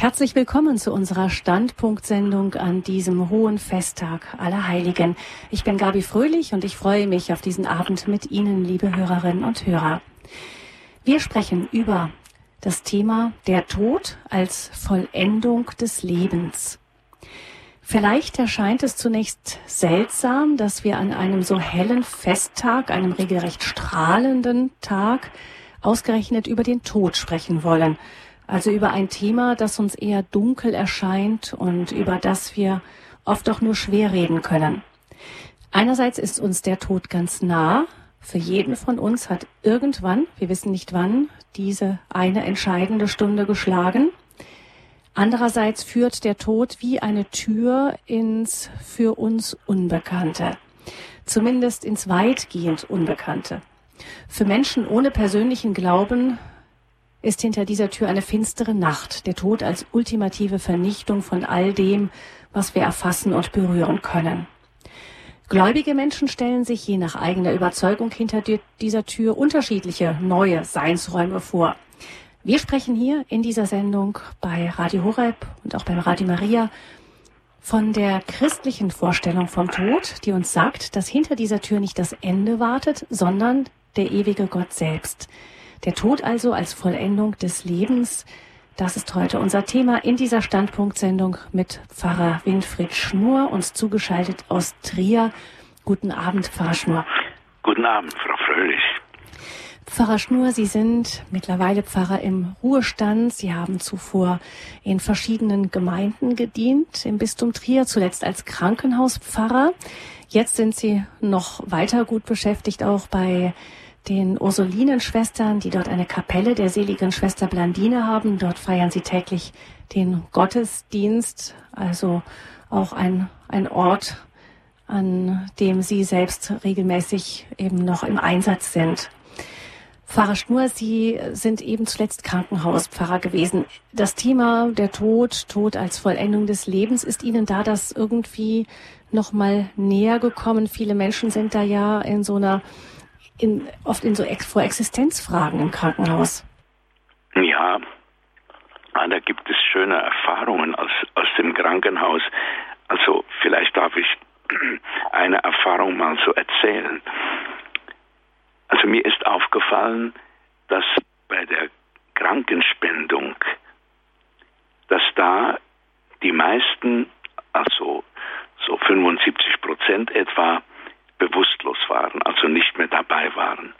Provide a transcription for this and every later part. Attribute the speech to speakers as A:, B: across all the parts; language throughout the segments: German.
A: Herzlich willkommen zu unserer Standpunktsendung an diesem hohen Festtag aller Heiligen. Ich bin Gabi Fröhlich und ich freue mich auf diesen Abend mit Ihnen, liebe Hörerinnen und Hörer. Wir sprechen über das Thema der Tod als Vollendung des Lebens. Vielleicht erscheint es zunächst seltsam, dass wir an einem so hellen Festtag, einem regelrecht strahlenden Tag, ausgerechnet über den Tod sprechen wollen. Also über ein Thema, das uns eher dunkel erscheint und über das wir oft auch nur schwer reden können. Einerseits ist uns der Tod ganz nah. Für jeden von uns hat irgendwann, wir wissen nicht wann, diese eine entscheidende Stunde geschlagen. Andererseits führt der Tod wie eine Tür ins für uns Unbekannte. Zumindest ins weitgehend Unbekannte. Für Menschen ohne persönlichen Glauben ist hinter dieser Tür eine finstere Nacht, der Tod als ultimative Vernichtung von all dem, was wir erfassen und berühren können. Gläubige Menschen stellen sich je nach eigener Überzeugung hinter dieser Tür unterschiedliche neue Seinsräume vor. Wir sprechen hier in dieser Sendung bei Radio Horeb und auch beim Radio Maria von der christlichen Vorstellung vom Tod, die uns sagt, dass hinter dieser Tür nicht das Ende wartet, sondern der ewige Gott selbst. Der Tod also als Vollendung des Lebens, das ist heute unser Thema in dieser Standpunktsendung mit Pfarrer Winfried Schnur, uns zugeschaltet aus Trier. Guten Abend, Pfarrer Schnur.
B: Guten Abend, Frau Fröhlich.
A: Pfarrer Schnur, Sie sind mittlerweile Pfarrer im Ruhestand. Sie haben zuvor in verschiedenen Gemeinden gedient, im Bistum Trier, zuletzt als Krankenhauspfarrer. Jetzt sind Sie noch weiter gut beschäftigt, auch bei den Ursulinenschwestern, die dort eine Kapelle der seligen Schwester Blandine haben. Dort feiern sie täglich den Gottesdienst, also auch ein, ein Ort, an dem sie selbst regelmäßig eben noch im Einsatz sind. Pfarrer Schnur, Sie sind eben zuletzt Krankenhauspfarrer gewesen. Das Thema der Tod, Tod als Vollendung des Lebens, ist Ihnen da das irgendwie noch mal näher gekommen? Viele Menschen sind da ja in so einer in, oft in so Ex vor Existenzfragen im Krankenhaus.
B: Ja, ah, da gibt es schöne Erfahrungen aus, aus dem Krankenhaus. Also vielleicht darf ich eine Erfahrung mal so erzählen. Also mir ist aufgefallen, dass bei der Krankenspendung, dass da die meisten, also so 75 Prozent etwa, bewusstlos waren, also nicht mehr dabei waren.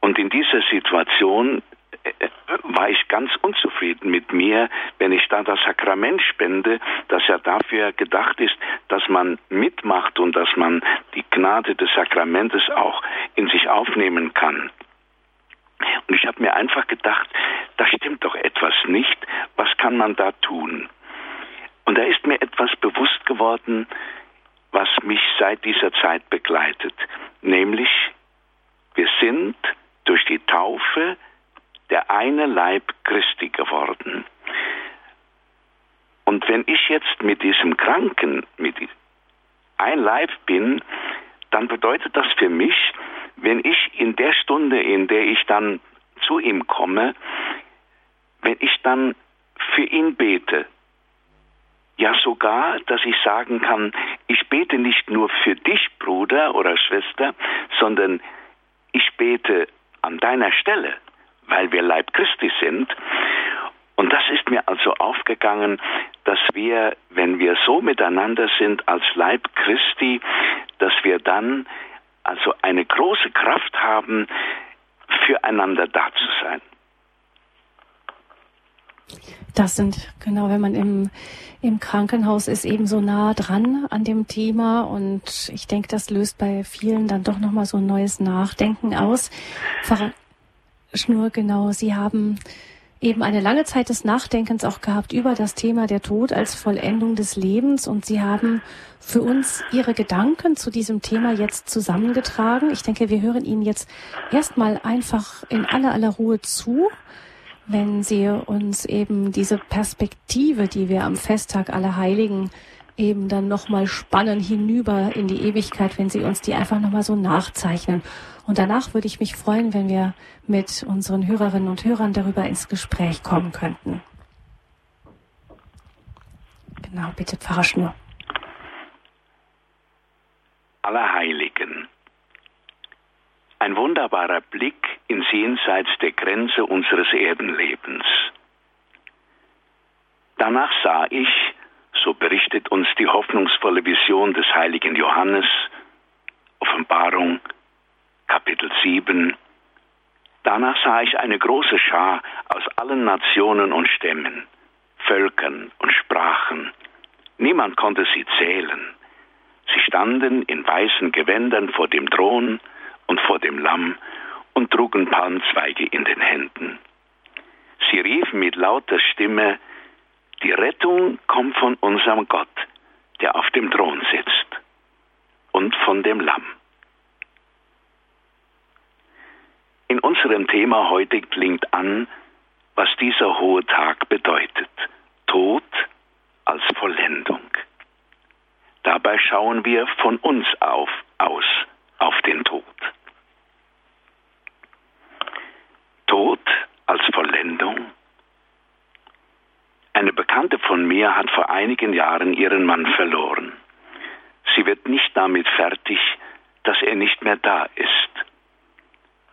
B: Und in dieser Situation äh, war ich ganz unzufrieden mit mir, wenn ich da das Sakrament spende, das ja dafür gedacht ist, dass man mitmacht und dass man die Gnade des Sakramentes auch in sich aufnehmen kann. Und ich habe mir einfach gedacht, da stimmt doch etwas nicht, was kann man da tun? Und da ist mir etwas bewusst geworden, was mich seit dieser Zeit begleitet, nämlich wir sind durch die Taufe der eine Leib Christi geworden. Und wenn ich jetzt mit diesem Kranken, mit ein Leib bin, dann bedeutet das für mich, wenn ich in der Stunde, in der ich dann zu ihm komme, wenn ich dann für ihn bete, ja sogar, dass ich sagen kann, ich bete nicht nur für dich, Bruder oder Schwester, sondern ich bete an deiner Stelle, weil wir Leib Christi sind. Und das ist mir also aufgegangen, dass wir, wenn wir so miteinander sind als Leib Christi, dass wir dann also eine große Kraft haben, füreinander da zu sein.
A: Das sind, genau, wenn man im, im Krankenhaus ist, eben so nah dran an dem Thema. Und ich denke, das löst bei vielen dann doch nochmal so ein neues Nachdenken aus. Pfarrer Schnur, genau, Sie haben eben eine lange Zeit des Nachdenkens auch gehabt über das Thema der Tod als Vollendung des Lebens. Und Sie haben für uns Ihre Gedanken zu diesem Thema jetzt zusammengetragen. Ich denke, wir hören Ihnen jetzt erstmal einfach in aller aller Ruhe zu wenn Sie uns eben diese Perspektive, die wir am Festtag aller Heiligen eben dann nochmal spannen hinüber in die Ewigkeit, wenn Sie uns die einfach nochmal so nachzeichnen. Und danach würde ich mich freuen, wenn wir mit unseren Hörerinnen und Hörern darüber ins Gespräch kommen könnten. Genau, bitte, Pfarrer Schnur.
B: Allerheiligen. Ein wunderbarer Blick ins Jenseits der Grenze unseres Erdenlebens. Danach sah ich, so berichtet uns die hoffnungsvolle Vision des heiligen Johannes, Offenbarung, Kapitel 7, danach sah ich eine große Schar aus allen Nationen und Stämmen, Völkern und Sprachen. Niemand konnte sie zählen. Sie standen in weißen Gewändern vor dem Thron und vor dem Lamm und trugen Palmzweige in den Händen. Sie riefen mit lauter Stimme, die Rettung kommt von unserem Gott, der auf dem Thron sitzt, und von dem Lamm. In unserem Thema heute klingt an, was dieser hohe Tag bedeutet. Tod als Vollendung. Dabei schauen wir von uns auf, aus auf den Tod. Tod als Vollendung. Eine Bekannte von mir hat vor einigen Jahren ihren Mann verloren. Sie wird nicht damit fertig, dass er nicht mehr da ist.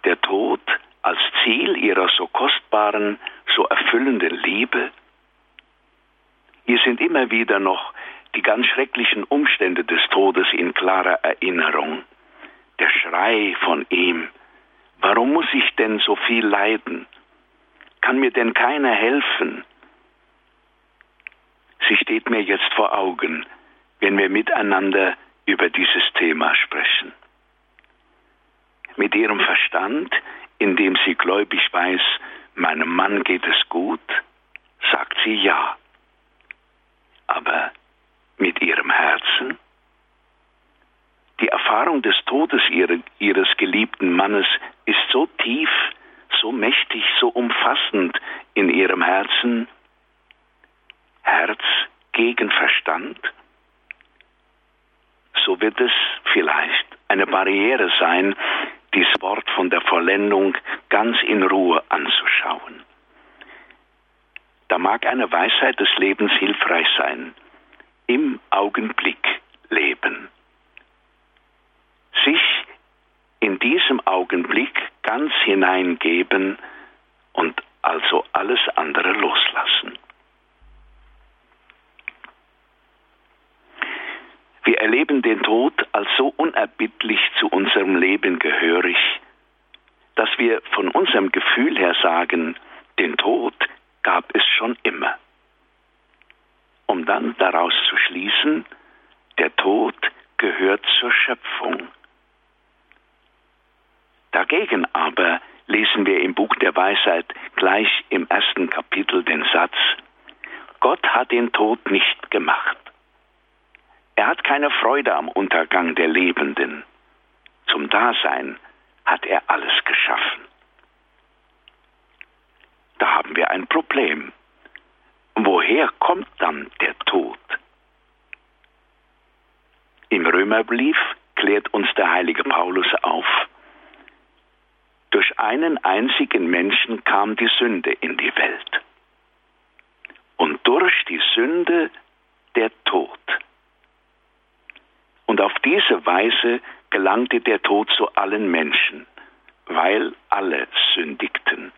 B: Der Tod als Ziel ihrer so kostbaren, so erfüllenden Liebe. Ihr sind immer wieder noch die ganz schrecklichen Umstände des Todes in klarer Erinnerung. Der Schrei von ihm, warum muss ich denn so viel leiden? Kann mir denn keiner helfen? Sie steht mir jetzt vor Augen, wenn wir miteinander über dieses Thema sprechen. Mit ihrem Verstand, indem sie gläubig weiß, meinem Mann geht es gut, sagt sie ja. Aber mit ihrem Herzen? Die Erfahrung des Todes ihres geliebten Mannes ist so tief, so mächtig, so umfassend in ihrem Herzen. Herz gegen Verstand? So wird es vielleicht eine Barriere sein, dieses Wort von der Vollendung ganz in Ruhe anzuschauen. Da mag eine Weisheit des Lebens hilfreich sein. Im Augenblick leben. Sich in diesem Augenblick ganz hineingeben und also alles andere loslassen. Wir erleben den Tod als so unerbittlich zu unserem Leben gehörig, dass wir von unserem Gefühl her sagen, den Tod gab es schon immer. Um dann daraus zu schließen, der Tod gehört zur Schöpfung. Dagegen aber lesen wir im Buch der Weisheit gleich im ersten Kapitel den Satz, Gott hat den Tod nicht gemacht. Er hat keine Freude am Untergang der Lebenden. Zum Dasein hat er alles geschaffen. Da haben wir ein Problem. Woher kommt dann der Tod? Im Römerbrief klärt uns der heilige Paulus auf. Durch einen einzigen Menschen kam die Sünde in die Welt. Und durch die Sünde der Tod. Und auf diese Weise gelangte der Tod zu allen Menschen, weil alle sündigten.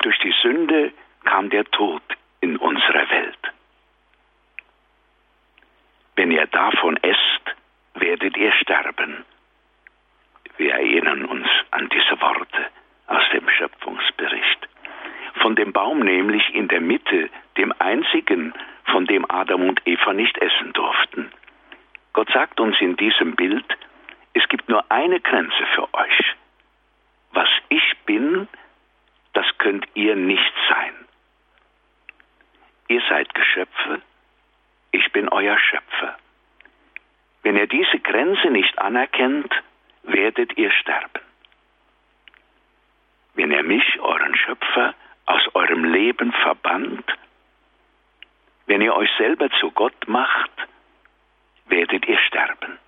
B: Durch die Sünde kam der Tod in unsere Welt. Wenn ihr davon esst, werdet ihr sterben. Wir erinnern uns an diese Worte aus dem Schöpfungsbericht. Von dem Baum nämlich in der Mitte, dem einzigen, von dem Adam und Eva nicht essen durften. Gott sagt uns in diesem Bild, es gibt nur eine Grenze für euch. Was ich bin, das könnt ihr nicht sein. Ihr seid Geschöpfe, ich bin euer Schöpfer. Wenn ihr diese Grenze nicht anerkennt, werdet ihr sterben. Wenn ihr mich, euren Schöpfer, aus eurem Leben verbannt, wenn ihr euch selber zu Gott macht, werdet ihr sterben.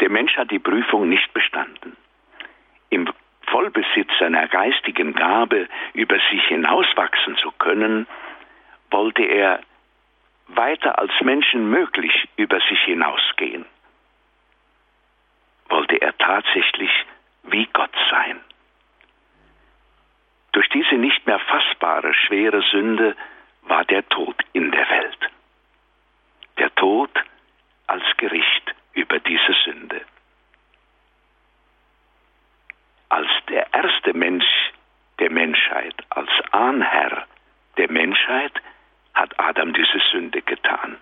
B: Der Mensch hat die Prüfung nicht bestanden. Im Vollbesitz einer geistigen Gabe über sich hinauswachsen zu können, wollte er weiter als Menschen möglich über sich hinausgehen. Wollte er tatsächlich wie Gott sein. Durch diese nicht mehr fassbare, schwere Sünde war der Tod in der Welt. Der Tod als Gericht über diese Sünde. Als der erste Mensch der Menschheit, als Ahnherr der Menschheit, hat Adam diese Sünde getan.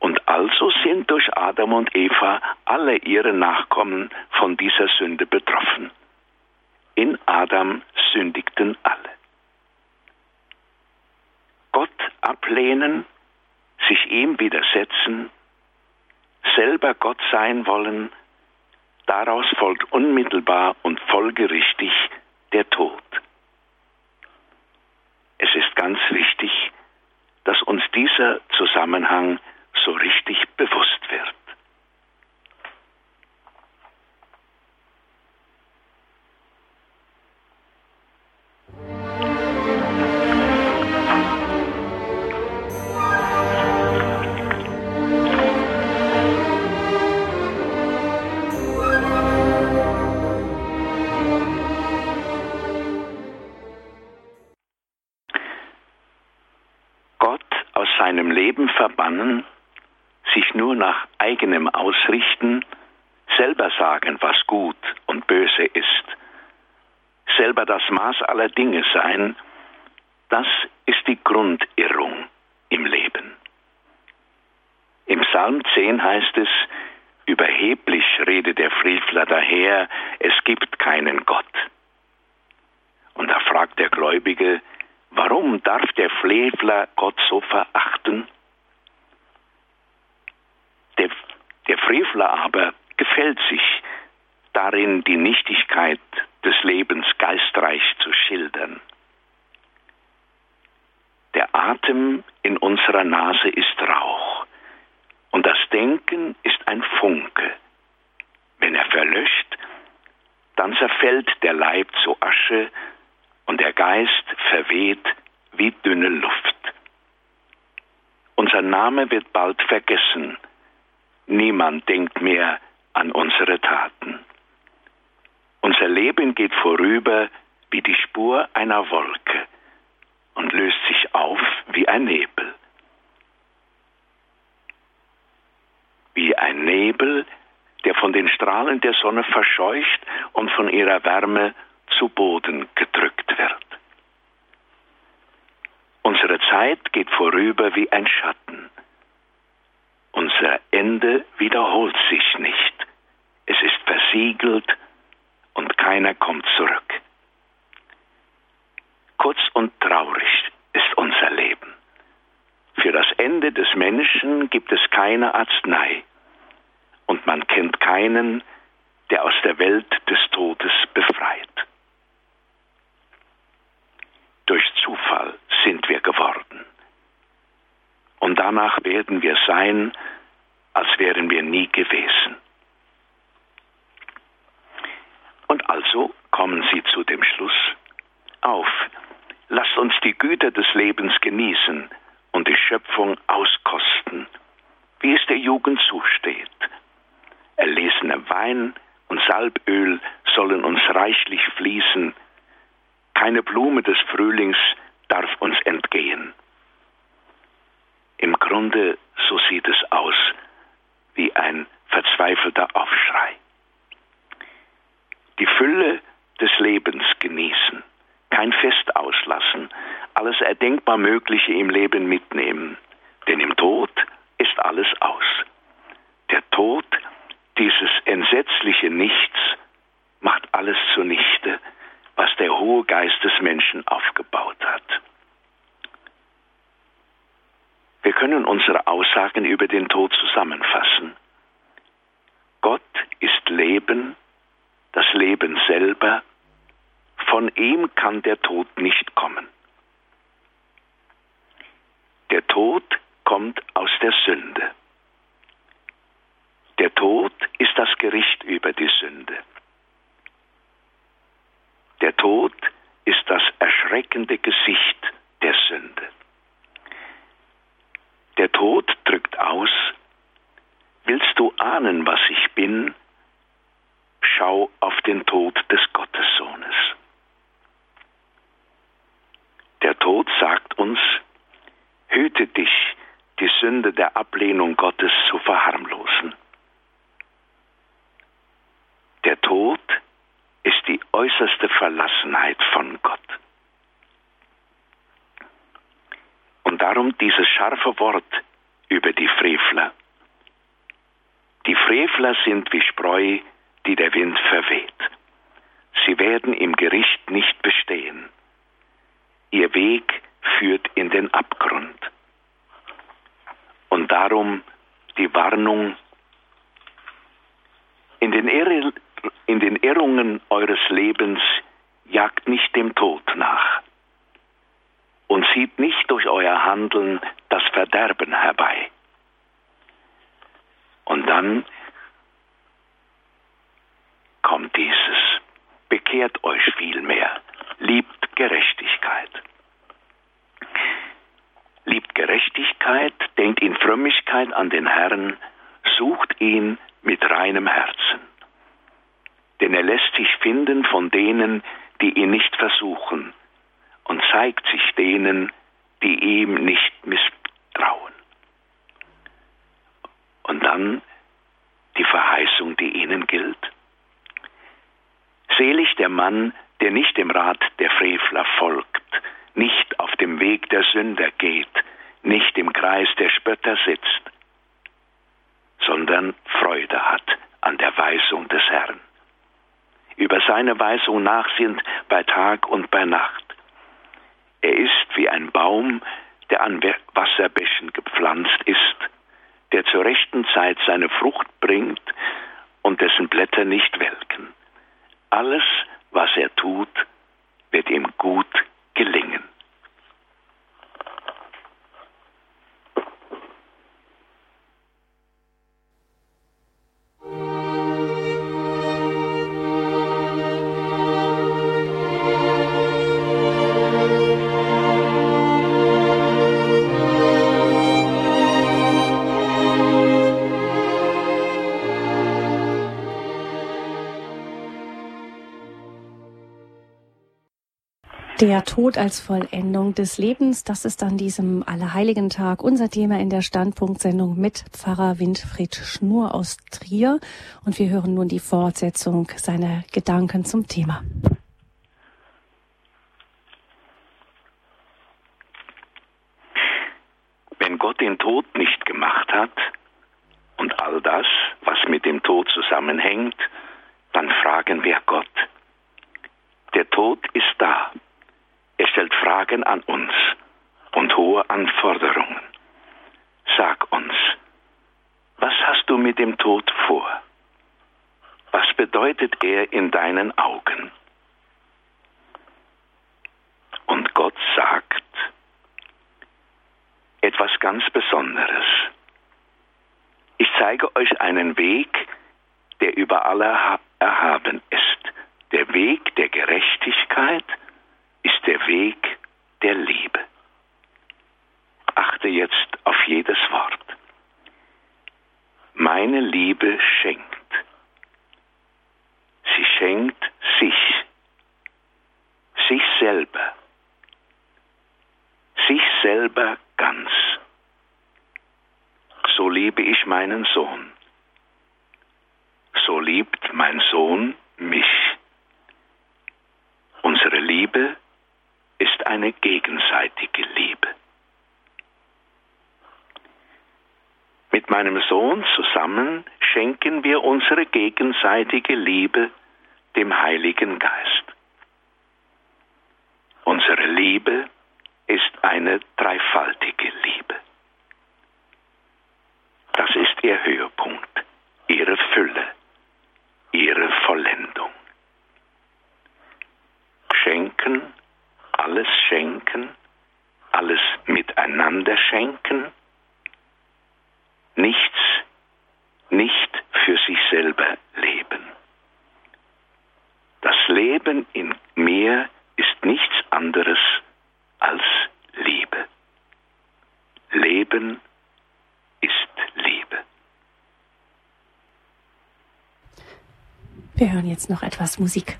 B: Und also sind durch Adam und Eva alle ihre Nachkommen von dieser Sünde betroffen. In Adam sündigten alle. Gott ablehnen, sich ihm widersetzen, selber Gott sein wollen, daraus folgt unmittelbar und folgerichtig der Tod. Es ist ganz wichtig, dass uns dieser Zusammenhang so richtig bewusst wird. verbannen, sich nur nach eigenem ausrichten, selber sagen, was gut und böse ist, selber das Maß aller Dinge sein, das ist die Grundirrung im Leben. Im Psalm 10 heißt es, überheblich redet der Frevler daher, es gibt keinen Gott. Und da fragt der Gläubige, warum darf der Frevler Gott so verachten? Der, der Frevler aber gefällt sich darin, die Nichtigkeit des Lebens geistreich zu schildern. Der Atem in unserer Nase ist Rauch und das Denken ist ein Funke. Wenn er verlöscht, dann zerfällt der Leib zu Asche und der Geist verweht wie dünne Luft. Unser Name wird bald vergessen, Niemand denkt mehr an unsere Taten. Unser Leben geht vorüber wie die Spur einer Wolke und löst sich auf wie ein Nebel. Wie ein Nebel, der von den Strahlen der Sonne verscheucht und von ihrer Wärme zu Boden gedrückt wird. Unsere Zeit geht vorüber wie ein Schatten unser Ende wiederholt sich nicht. Es ist versiegelt und keiner kommt zurück. Kurz und traurig ist unser Leben. Für das Ende des Menschen gibt es keine Arznei und man kennt keinen, der aus der Welt des Todes befreit. Durch Zufall sind wir geworden und danach werden wir sein, als wären wir nie gewesen. Und also kommen sie zu dem Schluss, auf, lasst uns die Güter des Lebens genießen und die Schöpfung auskosten, wie es der Jugend zusteht. Erlesener Wein und Salböl sollen uns reichlich fließen, keine Blume des Frühlings darf uns entgehen. Im Grunde, so sieht es aus, wie ein verzweifelter Aufschrei. Die Fülle des Lebens genießen, kein Fest auslassen, alles erdenkbar Mögliche im Leben mitnehmen, denn im Tod ist alles aus. Der Tod, dieses entsetzliche Nichts, macht alles zunichte, was der hohe Geist des Menschen aufgebaut hat. Wir können unsere Aussagen über den Tod zusammenfassen. Gott ist Leben, das Leben selber, von ihm kann der Tod nicht kommen. Der Tod kommt aus der Sünde. Der Tod ist das Gericht über die Sünde. Der Tod ist das erschreckende Gesicht der Sünde. Der Tod drückt aus, willst du ahnen, was ich bin, schau auf den Tod des Gottessohnes. Der Tod sagt uns, hüte dich, die Sünde der Ablehnung Gottes zu verharmlosen. Der Tod ist die äußerste Verlassenheit von Gott. Und darum dieses scharfe Wort über die Frevler. Die Frevler sind wie Spreu, die der Wind verweht. Sie werden im Gericht nicht bestehen. Ihr Weg führt in den Abgrund. Und darum die Warnung, in den, Irr in den Irrungen eures Lebens jagt nicht dem Tod nach und zieht nicht durch euer Handeln das Verderben herbei. Und dann kommt dieses, bekehrt euch vielmehr, liebt Gerechtigkeit. Liebt Gerechtigkeit, denkt in Frömmigkeit an den Herrn, sucht ihn mit reinem Herzen. Denn er lässt sich finden von denen, die ihn nicht versuchen, und zeigt sich denen, die ihm nicht misstrauen. Und dann die Verheißung, die ihnen gilt. Selig der Mann, der nicht dem Rat der Frevler folgt, nicht auf dem Weg der Sünder geht, nicht im Kreis der Spötter sitzt, sondern Freude hat an der Weisung des Herrn. Über seine Weisung nachsinnt bei Tag und bei Nacht. Er ist wie ein Baum, der an Wasserbächen gepflanzt ist, der zur rechten Zeit seine Frucht bringt und dessen Blätter nicht welken. Alles, was er tut, wird ihm gut gelingen.
A: Der Tod als Vollendung des Lebens, das ist an diesem Allerheiligen-Tag unser Thema in der Standpunktsendung mit Pfarrer Winfried Schnur aus Trier. Und wir hören nun die Fortsetzung seiner Gedanken zum Thema.
B: Wenn Gott den Tod nicht gemacht hat und all das, was mit dem Tod zusammenhängt, dann fragen wir Gott. Der Tod ist da. Er stellt Fragen an uns und hohe Anforderungen. Sag uns, was hast du mit dem Tod vor? Was bedeutet er in deinen Augen? Und Gott sagt etwas ganz Besonderes. Ich zeige euch einen Weg, der über alle erhaben ist. Der Weg der Gerechtigkeit, ist der Weg der Liebe. Achte jetzt auf jedes Wort. Meine Liebe schenkt. Sie schenkt sich, sich selber, sich selber ganz. So liebe ich meinen Sohn. So liebt mein Sohn mich. Unsere Liebe ist eine gegenseitige Liebe. Mit meinem Sohn zusammen schenken wir unsere gegenseitige Liebe dem Heiligen Geist. Unsere Liebe ist eine dreifaltige Liebe. Das ist ihr Höhepunkt, ihre Fülle, ihre Vollendung. Schenken alles schenken, alles miteinander schenken, nichts nicht für sich selber leben. Das Leben in mir ist nichts anderes als Liebe. Leben ist Liebe.
A: Wir hören jetzt noch etwas Musik.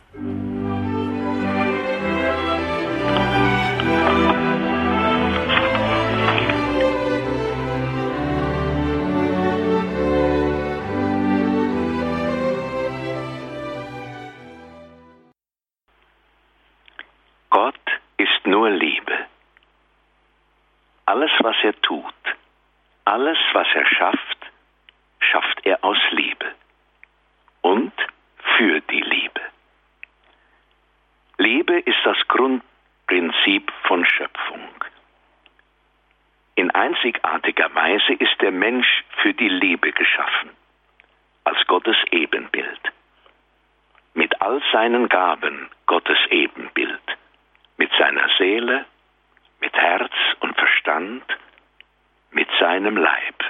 B: Alles, was er schafft, schafft er aus Liebe und für die Liebe. Liebe ist das Grundprinzip von Schöpfung. In einzigartiger Weise ist der Mensch für die Liebe geschaffen, als Gottes Ebenbild. Mit all seinen Gaben Gottes Ebenbild, mit seiner Seele, mit Herz und Verstand, mit seinem Leib.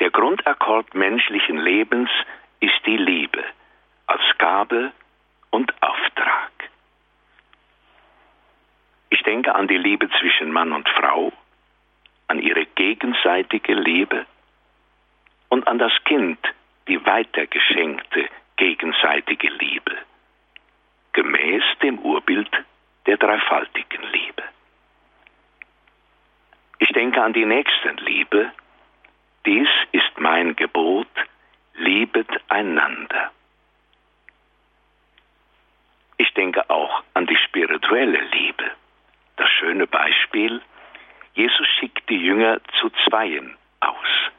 B: Der Grundakkord menschlichen Lebens ist die Liebe als Gabe und Auftrag. Ich denke an die Liebe zwischen Mann und Frau, an ihre gegenseitige Liebe und an das Kind, die weitergeschenkte gegenseitige Liebe, gemäß dem Urbild der dreifaltigen Liebe. Ich denke an die Nächstenliebe. Dies ist mein Gebot, liebet einander. Ich denke auch an die spirituelle Liebe. Das schöne Beispiel, Jesus schickt die Jünger zu Zweien aus.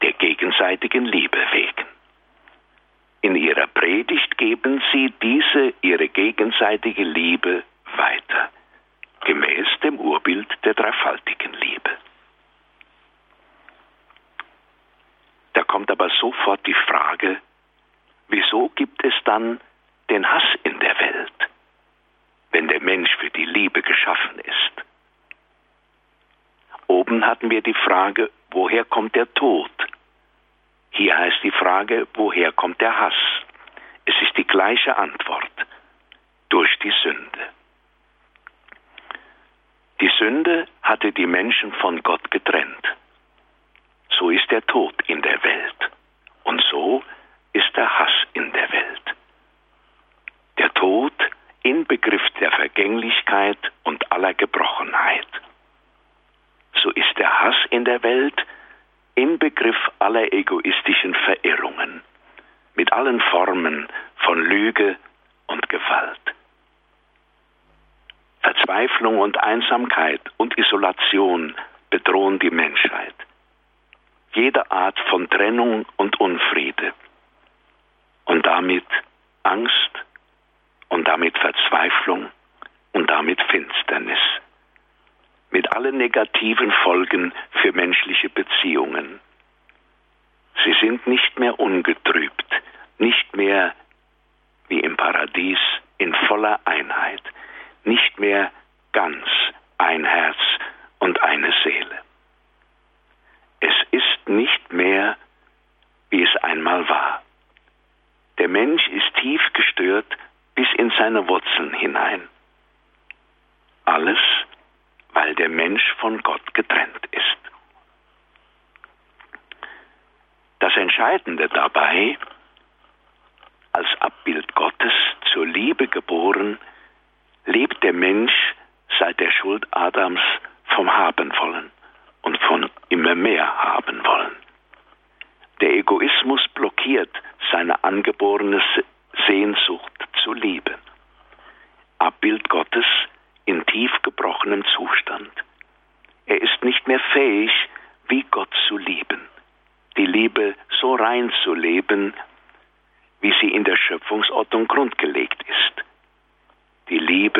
B: Der gegenseitigen Liebe wegen. In ihrer Predigt geben sie diese ihre gegenseitige Liebe weiter, gemäß dem Urbild der dreifaltigen Liebe. Da kommt aber sofort die Frage, wieso gibt es dann den Hass in der Welt, wenn der Mensch für die Liebe geschaffen ist? Oben hatten wir die Frage, woher kommt der Tod? Hier heißt die Frage, woher kommt der Hass? Es ist die gleiche Antwort. Durch die Sünde. Die Sünde hatte die Menschen von Gott getrennt. So ist der Tod in der Welt. Und so ist der Hass in der Welt. Der Tod Inbegriff der Vergänglichkeit und aller Gebrochenheit. So ist der Hass in der Welt Inbegriff aller egoistischen Verirrungen, mit allen Formen von Lüge und Gewalt. Verzweiflung und Einsamkeit und Isolation bedrohen die Menschheit. Jede Art von Trennung und Unfriede. Und damit Angst und damit Verzweiflung und damit Finsternis mit allen negativen Folgen für menschliche Beziehungen. Sie sind nicht mehr ungetrübt, nicht mehr wie im Paradies in voller Einheit, nicht mehr ganz ein Herz und eine Seele. Es ist nicht mehr, wie es einmal war. Der Mensch ist tief gestört bis in seine Wurzeln hinein. Alles weil der Mensch von Gott getrennt ist. Das Entscheidende dabei, als Abbild Gottes zur Liebe geboren, lebt der Mensch seit der Schuld Adams vom Haben wollen und von immer mehr haben wollen. Der Egoismus blockiert seine angeborene Sehnsucht zur Liebe. Abbild Gottes in tief gebrochenem Zustand. Er ist nicht mehr fähig, wie Gott zu lieben, die Liebe so rein zu leben, wie sie in der Schöpfungsordnung grundgelegt ist. Die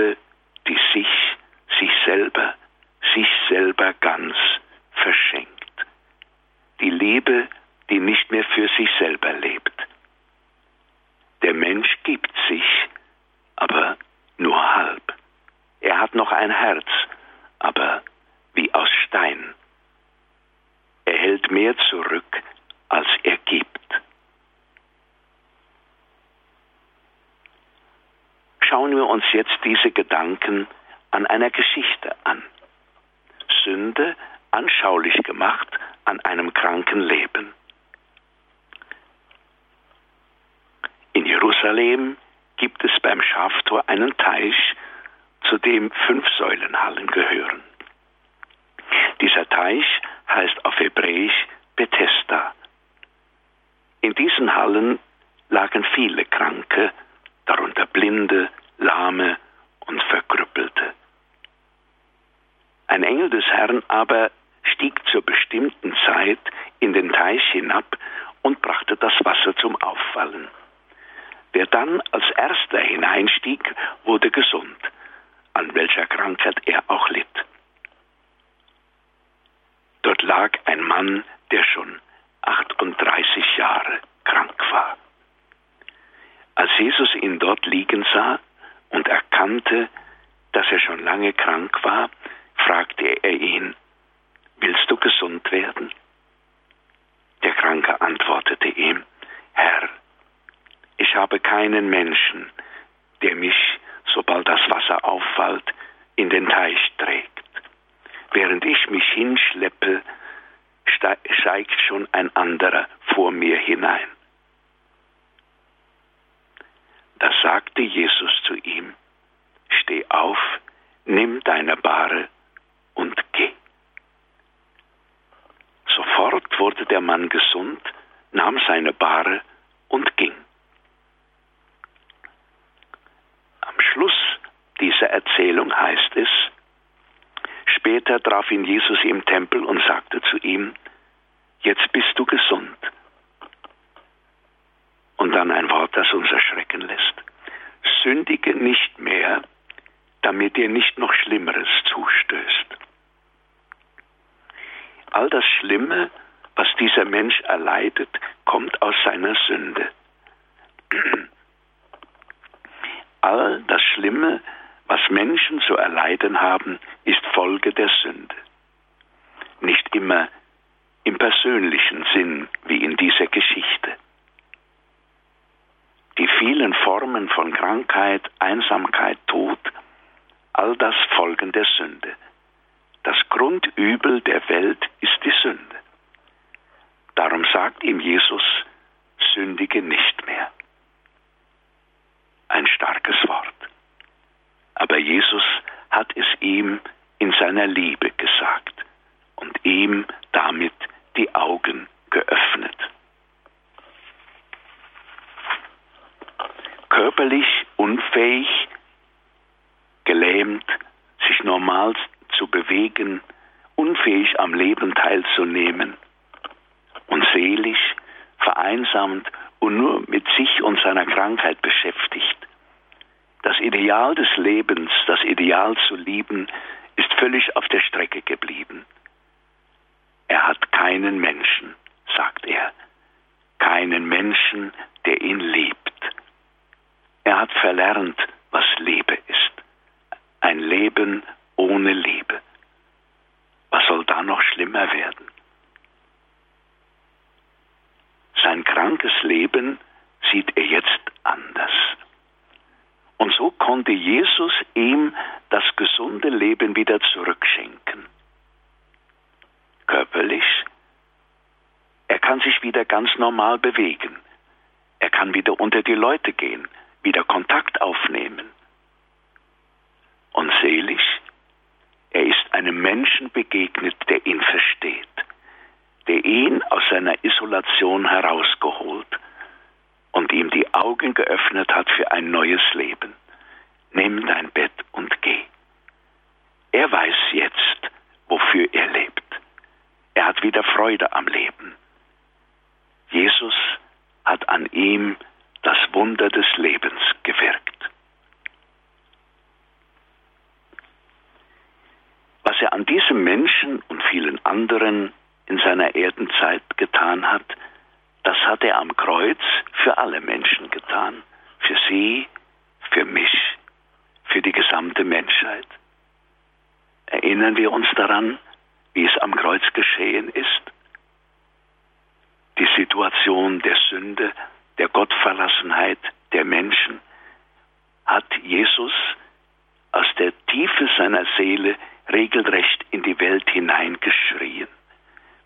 B: Und dann ein Wort, das uns erschrecken lässt. Sündige nicht mehr, damit dir nicht noch Schlimmeres zustößt. All das Schlimme, was dieser Mensch erleidet, kommt aus seiner Sünde. All das Schlimme, was Menschen zu erleiden haben, ist Folge der Sünde. Nicht immer im persönlichen Sinn wie in dieser Geschichte. Die vielen Formen von Krankheit, Einsamkeit, Tod, all das Folgen der Sünde. Das Grundübel der Welt ist die Sünde. Darum sagt ihm Jesus, sündige nicht mehr. Ein starkes Wort. Aber Jesus hat es ihm in seiner Liebe gesagt und ihm damit die Augen geöffnet. Körperlich unfähig, gelähmt, sich normal zu bewegen, unfähig am Leben teilzunehmen und seelisch vereinsamt und nur mit sich und seiner Krankheit beschäftigt. Das Ideal des Lebens, das Ideal zu lieben, ist völlig auf der Strecke geblieben. Er hat keinen Menschen, sagt er, keinen Menschen, der ihn liebt. Er hat verlernt, was Liebe ist. Ein Leben ohne Liebe. Was soll da noch schlimmer werden? Sein krankes Leben sieht er jetzt anders. Und so konnte Jesus ihm das gesunde Leben wieder zurückschenken. Körperlich, er kann sich wieder ganz normal bewegen. Er kann wieder unter die Leute gehen, wieder Kontakt aufnehmen. Und seelisch, er ist einem Menschen begegnet, der ihn versteht, der ihn aus seiner Isolation herausgeholt und ihm die Augen geöffnet hat für ein neues Leben. Nimm dein Bett und geh. Er weiß jetzt, wofür er lebt. Er hat wieder Freude am Leben. Jesus hat an ihm das Wunder des Lebens gewirkt. Was er an diesem Menschen und vielen anderen in seiner Erdenzeit getan hat, das hat er am Kreuz für alle Menschen getan. Für sie, für mich, für die gesamte Menschheit. Erinnern wir uns daran, wie es am Kreuz geschehen ist? Die Situation der Sünde, der Gottverlassenheit der Menschen hat Jesus aus der Tiefe seiner Seele regelrecht in die Welt hineingeschrien.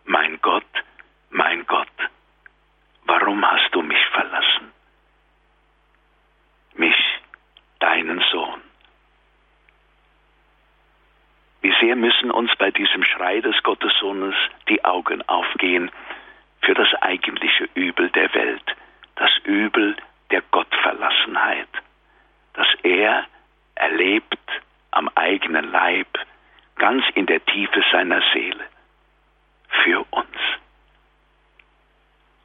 B: Mein Gott, mein Gott, warum hast du mich verlassen? Mich, deinen Sohn. Wie sehr müssen uns bei diesem Schrei des Gottessohnes die Augen aufgehen für das eigentliche Übel der Welt, das Übel der Gottverlassenheit, das er erlebt am eigenen Leib, ganz in der Tiefe seiner Seele, für uns.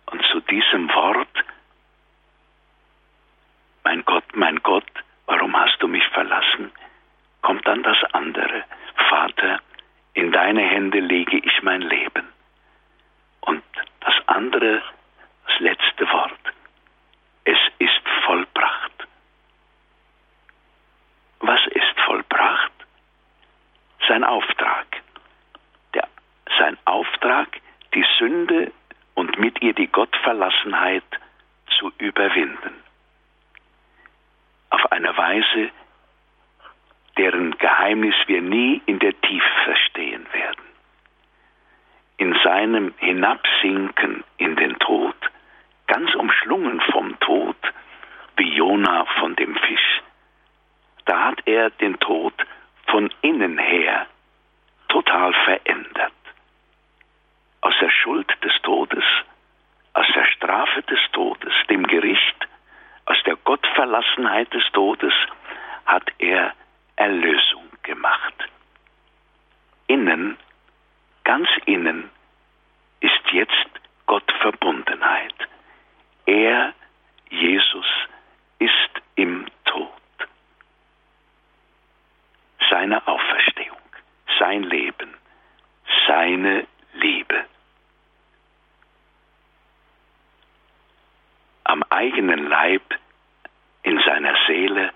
B: Und zu diesem Wort, mein Gott, mein Gott, warum hast du mich verlassen, kommt dann das andere. Vater, in deine Hände lege ich mein Leben. Und das andere, das letzte Wort, es ist vollbracht. Was ist vollbracht? Sein Auftrag. Der, sein Auftrag, die Sünde und mit ihr die Gottverlassenheit zu überwinden. Auf eine Weise, deren Geheimnis wir nie in der Tiefe verstehen werden. In seinem Hinabsinken in den Tod, ganz umschlungen vom Tod, wie Jona von dem Fisch, da hat er den Tod von innen her total verändert. Aus der Schuld des Todes, aus der Strafe des Todes, dem Gericht, aus der Gottverlassenheit des Todes hat er Erlösung gemacht. Innen, ganz innen, ist jetzt Gottverbundenheit. Er, Jesus, ist im Tod. Seine Auferstehung, sein Leben, seine Liebe. Am eigenen Leib, in seiner Seele,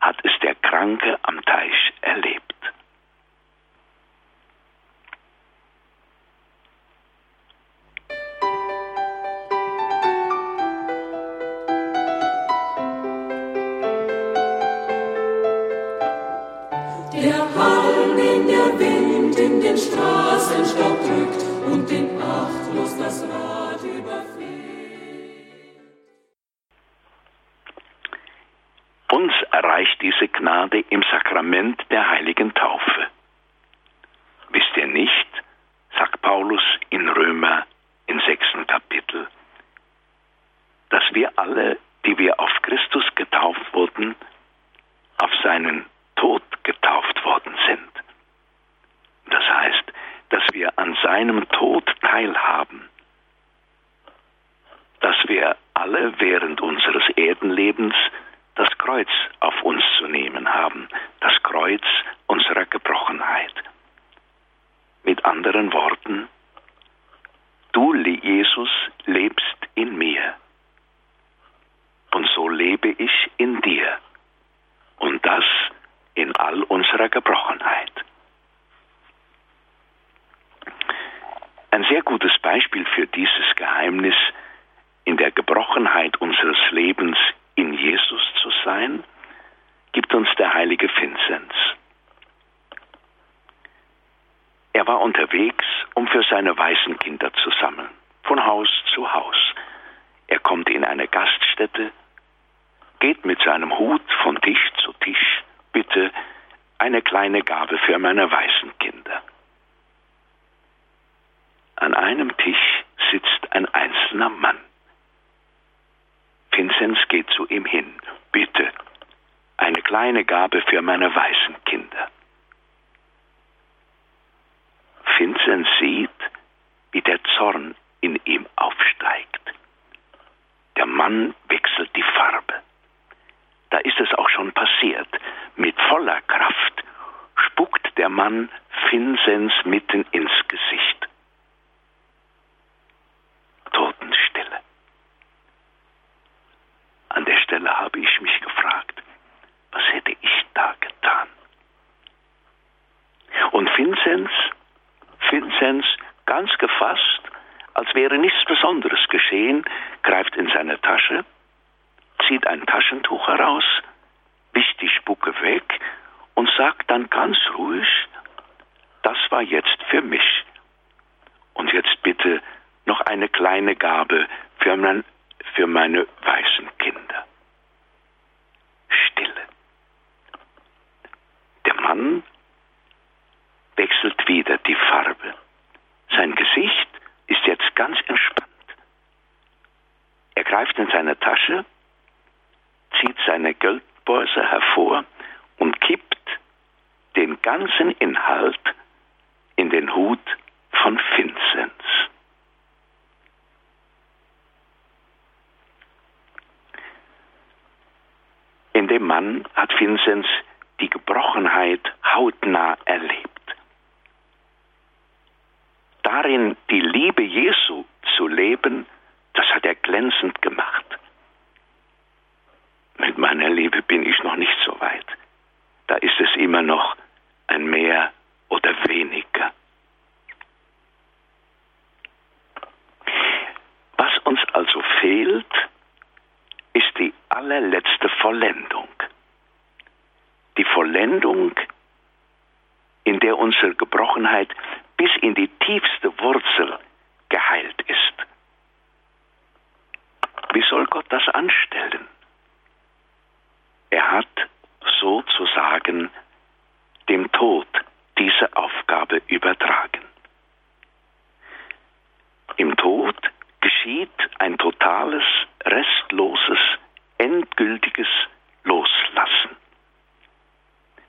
B: hat es der Kranke am Teich erlebt. Sakrament der heiligen Taufe. Sagt dann ganz ruhig, das war jetzt für mich. Und jetzt bitte noch eine kleine Gabe für, mein, für meine weißen Kinder. Stille. Der Mann wechselt wieder die Farbe. Sein Gesicht ist jetzt ganz entspannt. Er greift in seine Tasche, zieht seine Geldbörse hervor und kippt den ganzen Inhalt in den Hut von Vinzenz. In dem Mann hat Vinzenz die Gebrochenheit hautnah erlebt. Darin die Liebe Jesu zu leben, das hat er glänzend gemacht. Mit meiner Liebe bin ich noch nicht so weit. Da ist es immer noch ein Mehr oder weniger. Was uns also fehlt, ist die allerletzte Vollendung. Die Vollendung, in der unsere Gebrochenheit bis in die tiefste Wurzel geheilt ist. Wie soll Gott das anstellen? Er hat sozusagen dem Tod diese Aufgabe übertragen. Im Tod geschieht ein totales, restloses, endgültiges Loslassen.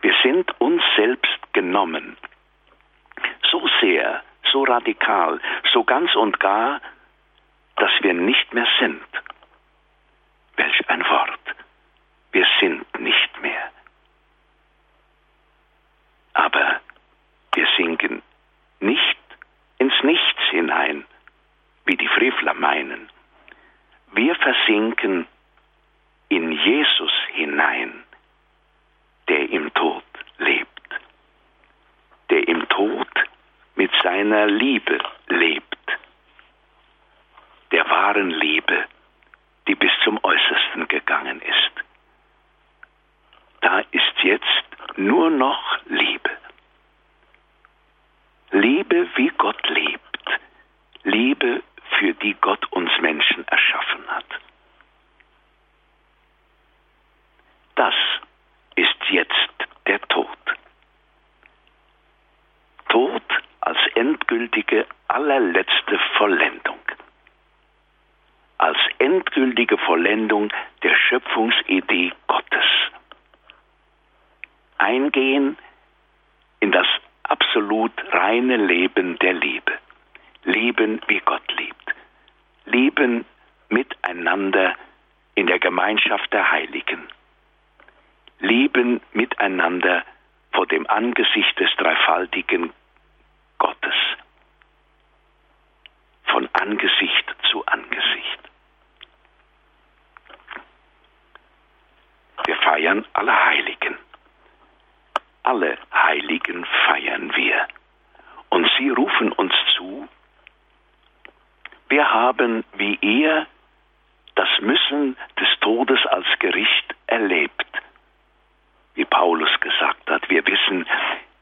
B: Wir sind uns selbst genommen. So sehr, so radikal, so ganz und gar, dass wir nicht mehr sind. Welch ein Wort. Wir sind nicht mehr. Aber wir sinken nicht ins Nichts hinein, wie die Frevler meinen. Wir versinken in Jesus hinein, der im Tod lebt, der im Tod mit seiner Liebe lebt, der wahren Liebe, die bis zum Äußersten gegangen ist. Da ist jetzt nur noch Liebe. Liebe, wie Gott lebt. Liebe, für die Gott uns Menschen erschaffen hat. Das ist jetzt der Tod. Tod als endgültige, allerletzte Vollendung. Als endgültige Vollendung der Schöpfungsidee Gottes. Eingehen in das absolut reine Leben der Liebe. Leben, wie Gott liebt. Leben miteinander in der Gemeinschaft der Heiligen. Leben miteinander vor dem Angesicht des dreifaltigen Gottes. Von Angesicht zu Angesicht. Wir feiern alle Heiligen. Alle Heiligen feiern wir. Und sie rufen uns zu, wir haben wie er das Müssen des Todes als Gericht erlebt. Wie Paulus gesagt hat, wir wissen,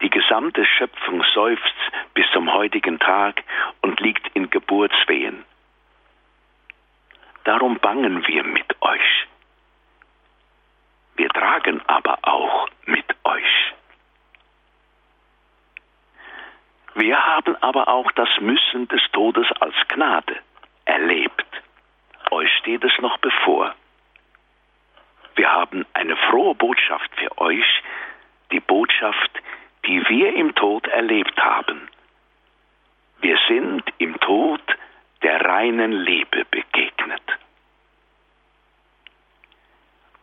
B: die gesamte Schöpfung seufzt bis zum heutigen Tag und liegt in Geburtswehen. Darum bangen wir mit euch. Wir tragen aber auch mit euch. Wir haben aber auch das Müssen des Todes als Gnade erlebt. Euch steht es noch bevor. Wir haben eine frohe Botschaft für euch, die Botschaft, die wir im Tod erlebt haben. Wir sind im Tod der reinen Liebe begegnet.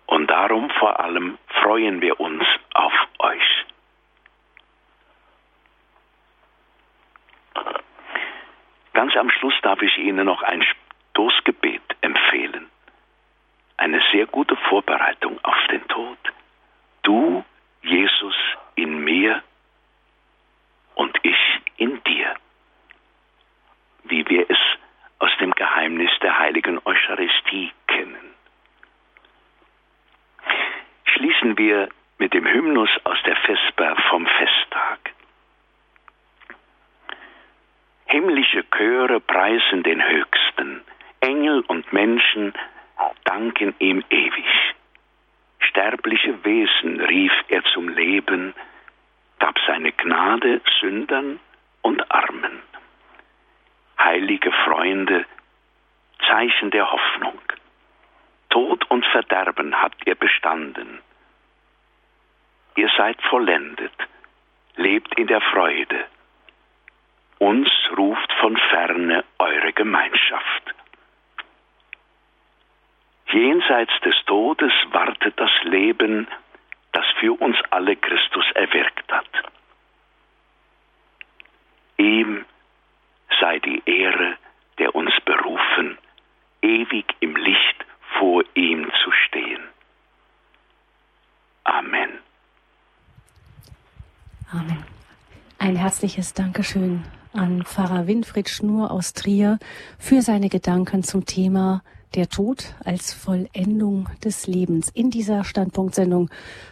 B: Und darum vor allem freuen wir uns auf euch. Ganz am Schluss darf ich Ihnen noch ein Stoßgebet empfehlen. Eine sehr gute Vorbereitung auf den Tod. Du, Jesus, in mir und ich in dir. Wie wir es aus dem Geheimnis der heiligen Eucharistie kennen. Schließen wir mit dem Hymnus aus der Vesper vom Festtag. Himmlische Chöre preisen den Höchsten, Engel und Menschen danken ihm ewig. Sterbliche Wesen rief er zum Leben, gab seine Gnade Sündern und Armen. Heilige Freunde, Zeichen der Hoffnung. Tod und Verderben habt ihr bestanden. Ihr seid vollendet, lebt in der Freude. Uns ruft von ferne eure Gemeinschaft. Jenseits des Todes wartet das Leben, das für uns alle Christus erwirkt hat. Ihm sei die Ehre, der uns berufen, ewig im Licht vor ihm zu stehen. Amen.
A: Amen. Ein herzliches Dankeschön an Pfarrer Winfried Schnur aus Trier für seine Gedanken zum Thema der Tod als Vollendung des Lebens in dieser Standpunktsendung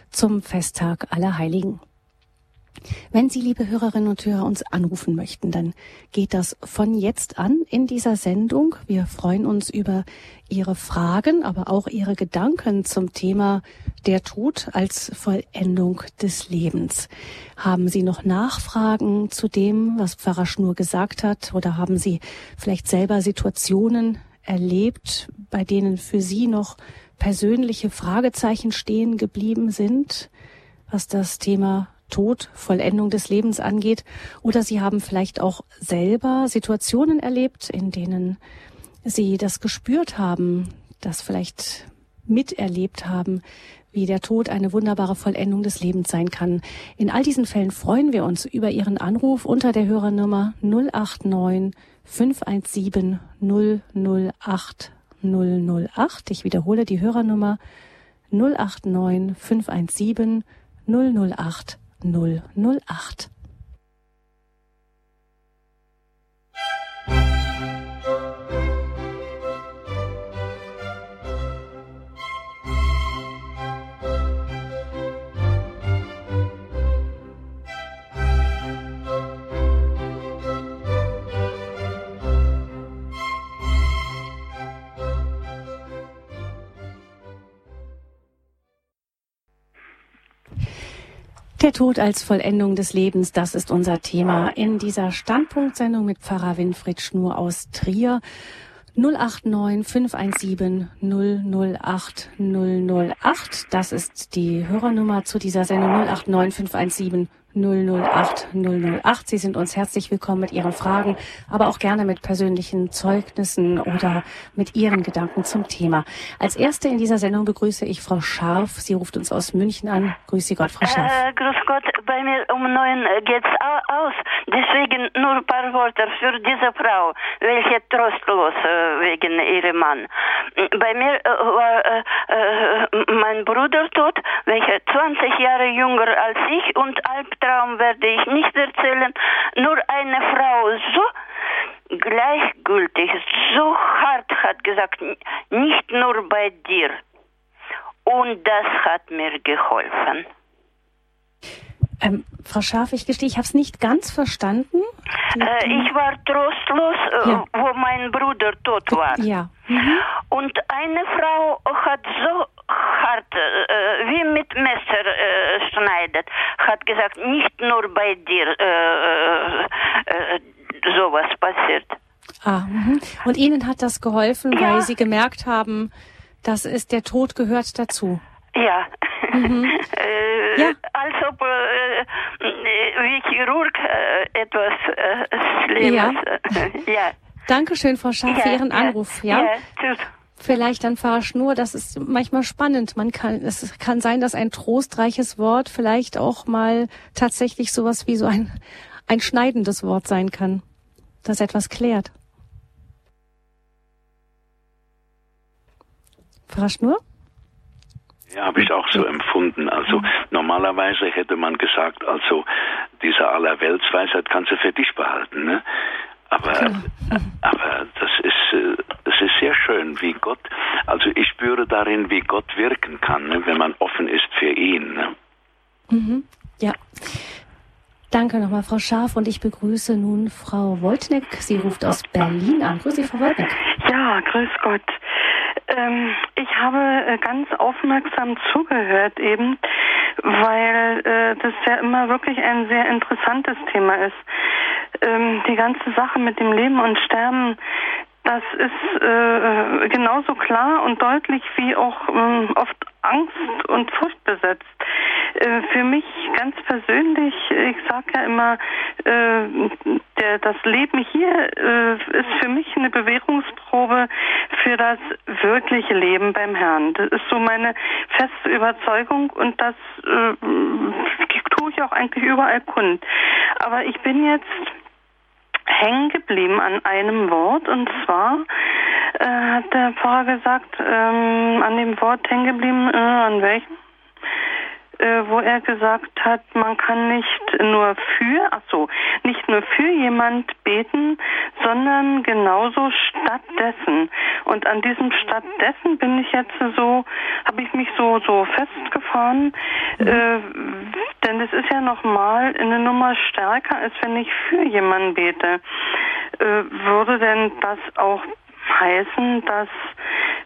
A: zum Festtag aller Heiligen. Wenn Sie, liebe Hörerinnen und Hörer, uns anrufen möchten, dann geht das von jetzt an in dieser Sendung. Wir freuen uns über Ihre Fragen, aber auch Ihre Gedanken zum Thema der Tod als Vollendung des Lebens. Haben Sie noch Nachfragen zu dem, was Pfarrer Schnur gesagt hat, oder haben Sie vielleicht selber Situationen erlebt, bei denen für Sie noch persönliche Fragezeichen stehen geblieben sind, was das Thema Tod, Vollendung des Lebens angeht. Oder Sie haben vielleicht auch selber Situationen erlebt, in denen Sie das gespürt haben, das vielleicht miterlebt haben, wie der Tod eine wunderbare Vollendung des Lebens sein kann. In all diesen Fällen freuen wir uns über Ihren Anruf unter der Hörernummer 089 517 008 008. Ich wiederhole die Hörernummer 089 517 008 008. Der Tod als Vollendung des Lebens, das ist unser Thema in dieser Standpunktsendung mit Pfarrer Winfried Schnur aus Trier. 089 517 008 008. Das ist die Hörernummer zu dieser Sendung 089 517 008 008. Sie sind uns herzlich willkommen mit Ihren Fragen, aber auch gerne mit persönlichen Zeugnissen oder mit Ihren Gedanken zum Thema. Als erste in dieser Sendung begrüße ich Frau Scharf. Sie ruft uns aus München an. Grüße Gott, Frau Scharf.
C: Äh, grüß Gott, bei mir um neun geht's aus. Deswegen nur ein paar Worte für diese Frau, welche trostlos äh, wegen ihrem Mann. Bei mir äh, war äh, äh, mein Bruder tot, welcher 20 Jahre jünger als ich und Albtraum Traum werde ich nicht erzählen. Nur eine Frau so gleichgültig, so hart hat gesagt, nicht nur bei dir. Und das hat mir geholfen.
A: Ähm, Frau Scharf, ich gestehe, ich habe es nicht ganz verstanden.
C: Äh, ich war trostlos, äh, ja. wo mein Bruder tot war.
A: Ja. Mhm.
C: Und eine Frau hat so hart, äh, wie mit Messer äh, schneidet, hat gesagt, nicht nur bei dir äh, äh, sowas passiert.
A: Ah, mh. und Ihnen hat das geholfen, ja. weil Sie gemerkt haben, dass es der Tod gehört dazu.
C: Ja. Mhm. äh, ja. Als ob äh, wie Chirurg äh, etwas äh, Schlimmes.
A: Ja. ja. Dankeschön, Frau Schaaf, ja, für Ihren Anruf. Ja, ja tschüss. Vielleicht dann Pfarrer Schnur, das ist manchmal spannend. Man kann, es kann sein, dass ein trostreiches Wort vielleicht auch mal tatsächlich sowas wie so ein, ein schneidendes Wort sein kann, das etwas klärt. Pfarrer Schnur?
B: Ja, habe ich auch so empfunden. Also normalerweise hätte man gesagt, also diese Allerweltsweisheit kannst du für dich behalten. Ne? Aber, aber das ist, äh, das ist sehr schön, wie Gott, also ich spüre darin, wie Gott wirken kann, ne, wenn man offen ist für ihn. Ne?
A: Mhm. Ja. Danke nochmal, Frau Scharf. Und ich begrüße nun Frau Woltneck. Sie ruft aus Berlin an. Grüße Sie, Frau Woltneck.
D: Ja, grüß Gott. Ähm, ich habe äh, ganz aufmerksam zugehört eben, weil äh, das ja immer wirklich ein sehr interessantes Thema ist. Ähm, die ganze Sache mit dem Leben und Sterben, das ist äh, genauso klar und deutlich wie auch äh, oft Angst und Furcht besetzt. Äh, für mich ganz persönlich, ich sage ja immer, äh, der, das Leben hier äh, ist für mich eine Bewährungsprobe für das wirkliche Leben beim Herrn. Das ist so meine feste Überzeugung und das tue ich auch eigentlich überall kund. Aber ich bin jetzt hängen geblieben an einem Wort und zwar äh, hat der Pfarrer gesagt, ähm, an dem Wort hängen geblieben, äh, an welchem? Äh, wo er gesagt hat, man kann nicht nur für, ach so, nicht nur für jemand beten, sondern genauso stattdessen. Und an diesem stattdessen bin ich jetzt so, habe ich mich so so festgefahren, mhm. äh, denn es ist ja nochmal eine Nummer stärker, als wenn ich für jemanden bete. Äh, würde denn das auch heißen, dass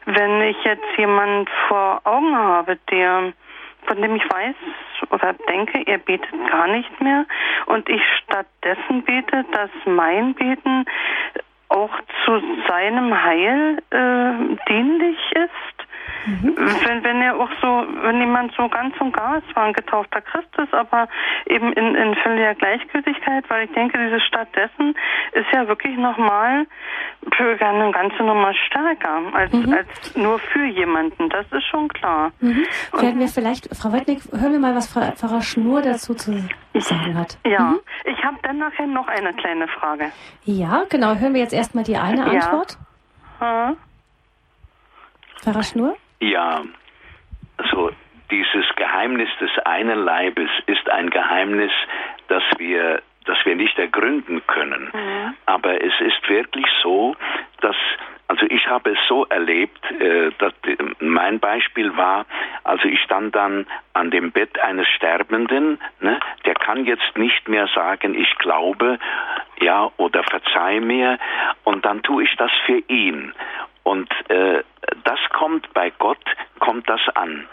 D: wenn ich jetzt jemanden vor Augen habe, der von dem ich weiß oder denke, er betet gar nicht mehr und ich stattdessen bete, dass mein Beten auch zu seinem Heil äh, dienlich ist Mhm. Wenn, wenn er auch so, wenn jemand so ganz und gar, es war ein getaufter Christus, aber eben in, in völliger Gleichgültigkeit, weil ich denke, diese stattdessen ist ja wirklich nochmal eine ganze Nummer stärker als, mhm. als nur für jemanden. Das ist schon klar.
A: Mhm. Werden wir vielleicht, Frau Weidnick, hören wir mal, was Frau Pfarrer Schnur dazu zu sagen hat.
D: Ja, mhm. ich habe dann nachher noch eine kleine Frage.
A: Ja, genau. Hören wir jetzt erstmal die eine Antwort. Ja. Pfarrer Schnur?
B: Ja, also dieses Geheimnis des einen Leibes ist ein Geheimnis, das wir, das wir nicht ergründen können. Mhm. Aber es ist wirklich so, dass also ich habe es so erlebt, äh, dass mein Beispiel war, also ich stand dann an dem Bett eines Sterbenden, ne, der kann jetzt nicht mehr sagen, ich glaube, ja, oder verzeih mir, und dann tue ich das für ihn. Und äh, das kommt bei Gott, kommt das an.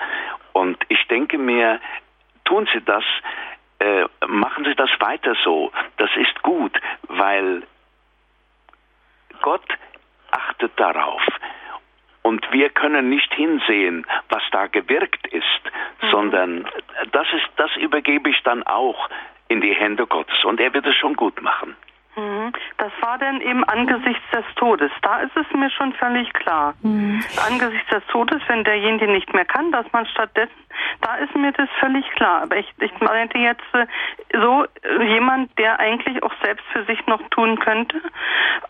B: Und ich denke mir, tun Sie das, äh, machen Sie das weiter so. Das ist gut, weil Gott achtet darauf. Und wir können nicht hinsehen, was da gewirkt ist, mhm. sondern das ist, das übergebe ich dann auch in die Hände Gottes und er wird es schon gut machen.
D: Mhm. Das war dann eben angesichts des Todes. Da ist es mir schon völlig klar. Mhm. Angesichts des Todes, wenn derjenige nicht mehr kann, dass man stattdessen, da ist mir das völlig klar. Aber ich, ich meinte jetzt äh, so äh, jemand, der eigentlich auch selbst für sich noch tun könnte,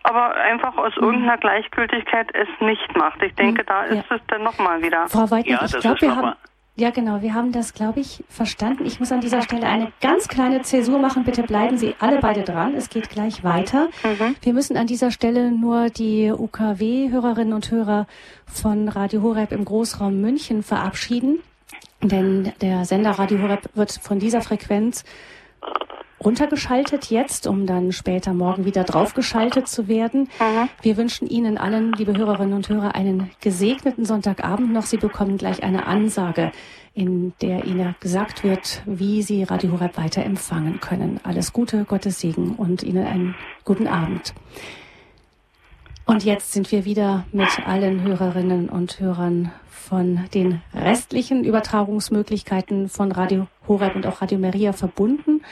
D: aber einfach aus mhm. irgendeiner Gleichgültigkeit es nicht macht. Ich denke, mhm. da ist ja. es dann nochmal wieder.
A: Frau Weidner, ja, ich glaube, wir haben ja, genau. Wir haben das, glaube ich, verstanden. Ich muss an dieser Stelle eine ganz kleine Zäsur machen. Bitte bleiben Sie alle beide dran. Es geht gleich weiter. Mhm. Wir müssen an dieser Stelle nur die UKW-Hörerinnen und Hörer von Radio Horeb im Großraum München verabschieden. Denn der Sender Radio Horeb wird von dieser Frequenz runtergeschaltet jetzt, um dann später morgen wieder draufgeschaltet zu werden. Mhm. Wir wünschen Ihnen allen, liebe Hörerinnen und Hörer, einen gesegneten Sonntagabend noch. Sie bekommen gleich eine Ansage, in der Ihnen gesagt wird, wie Sie Radio Horeb weiter empfangen können. Alles Gute, Gottes Segen und Ihnen einen guten Abend. Und jetzt sind wir wieder mit allen Hörerinnen und Hörern von den restlichen Übertragungsmöglichkeiten von Radio Horeb und auch Radio Maria verbunden.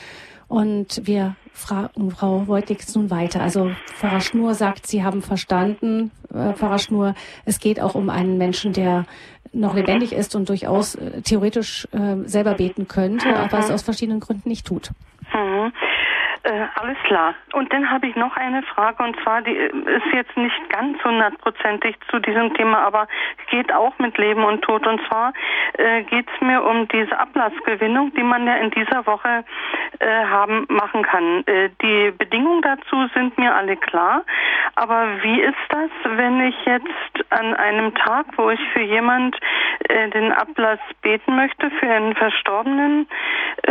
A: Und wir fragen Frau Wojtix nun weiter. Also Pfarrer Schnur sagt, Sie haben verstanden, äh, Pfarrer Schnur, es geht auch um einen Menschen, der noch lebendig ist und durchaus äh, theoretisch äh, selber beten könnte, mhm. aber es aus verschiedenen Gründen nicht tut.
D: Mhm. Äh, alles klar. Und dann habe ich noch eine Frage und zwar, die äh, ist jetzt nicht ganz hundertprozentig zu diesem Thema, aber geht auch mit Leben und Tod. Und zwar äh, geht es mir um diese Ablassgewinnung, die man ja in dieser Woche äh, haben machen kann. Äh, die Bedingungen dazu sind mir alle klar. Aber wie ist das, wenn ich jetzt an einem Tag, wo ich für jemand äh, den Ablass beten möchte, für einen Verstorbenen,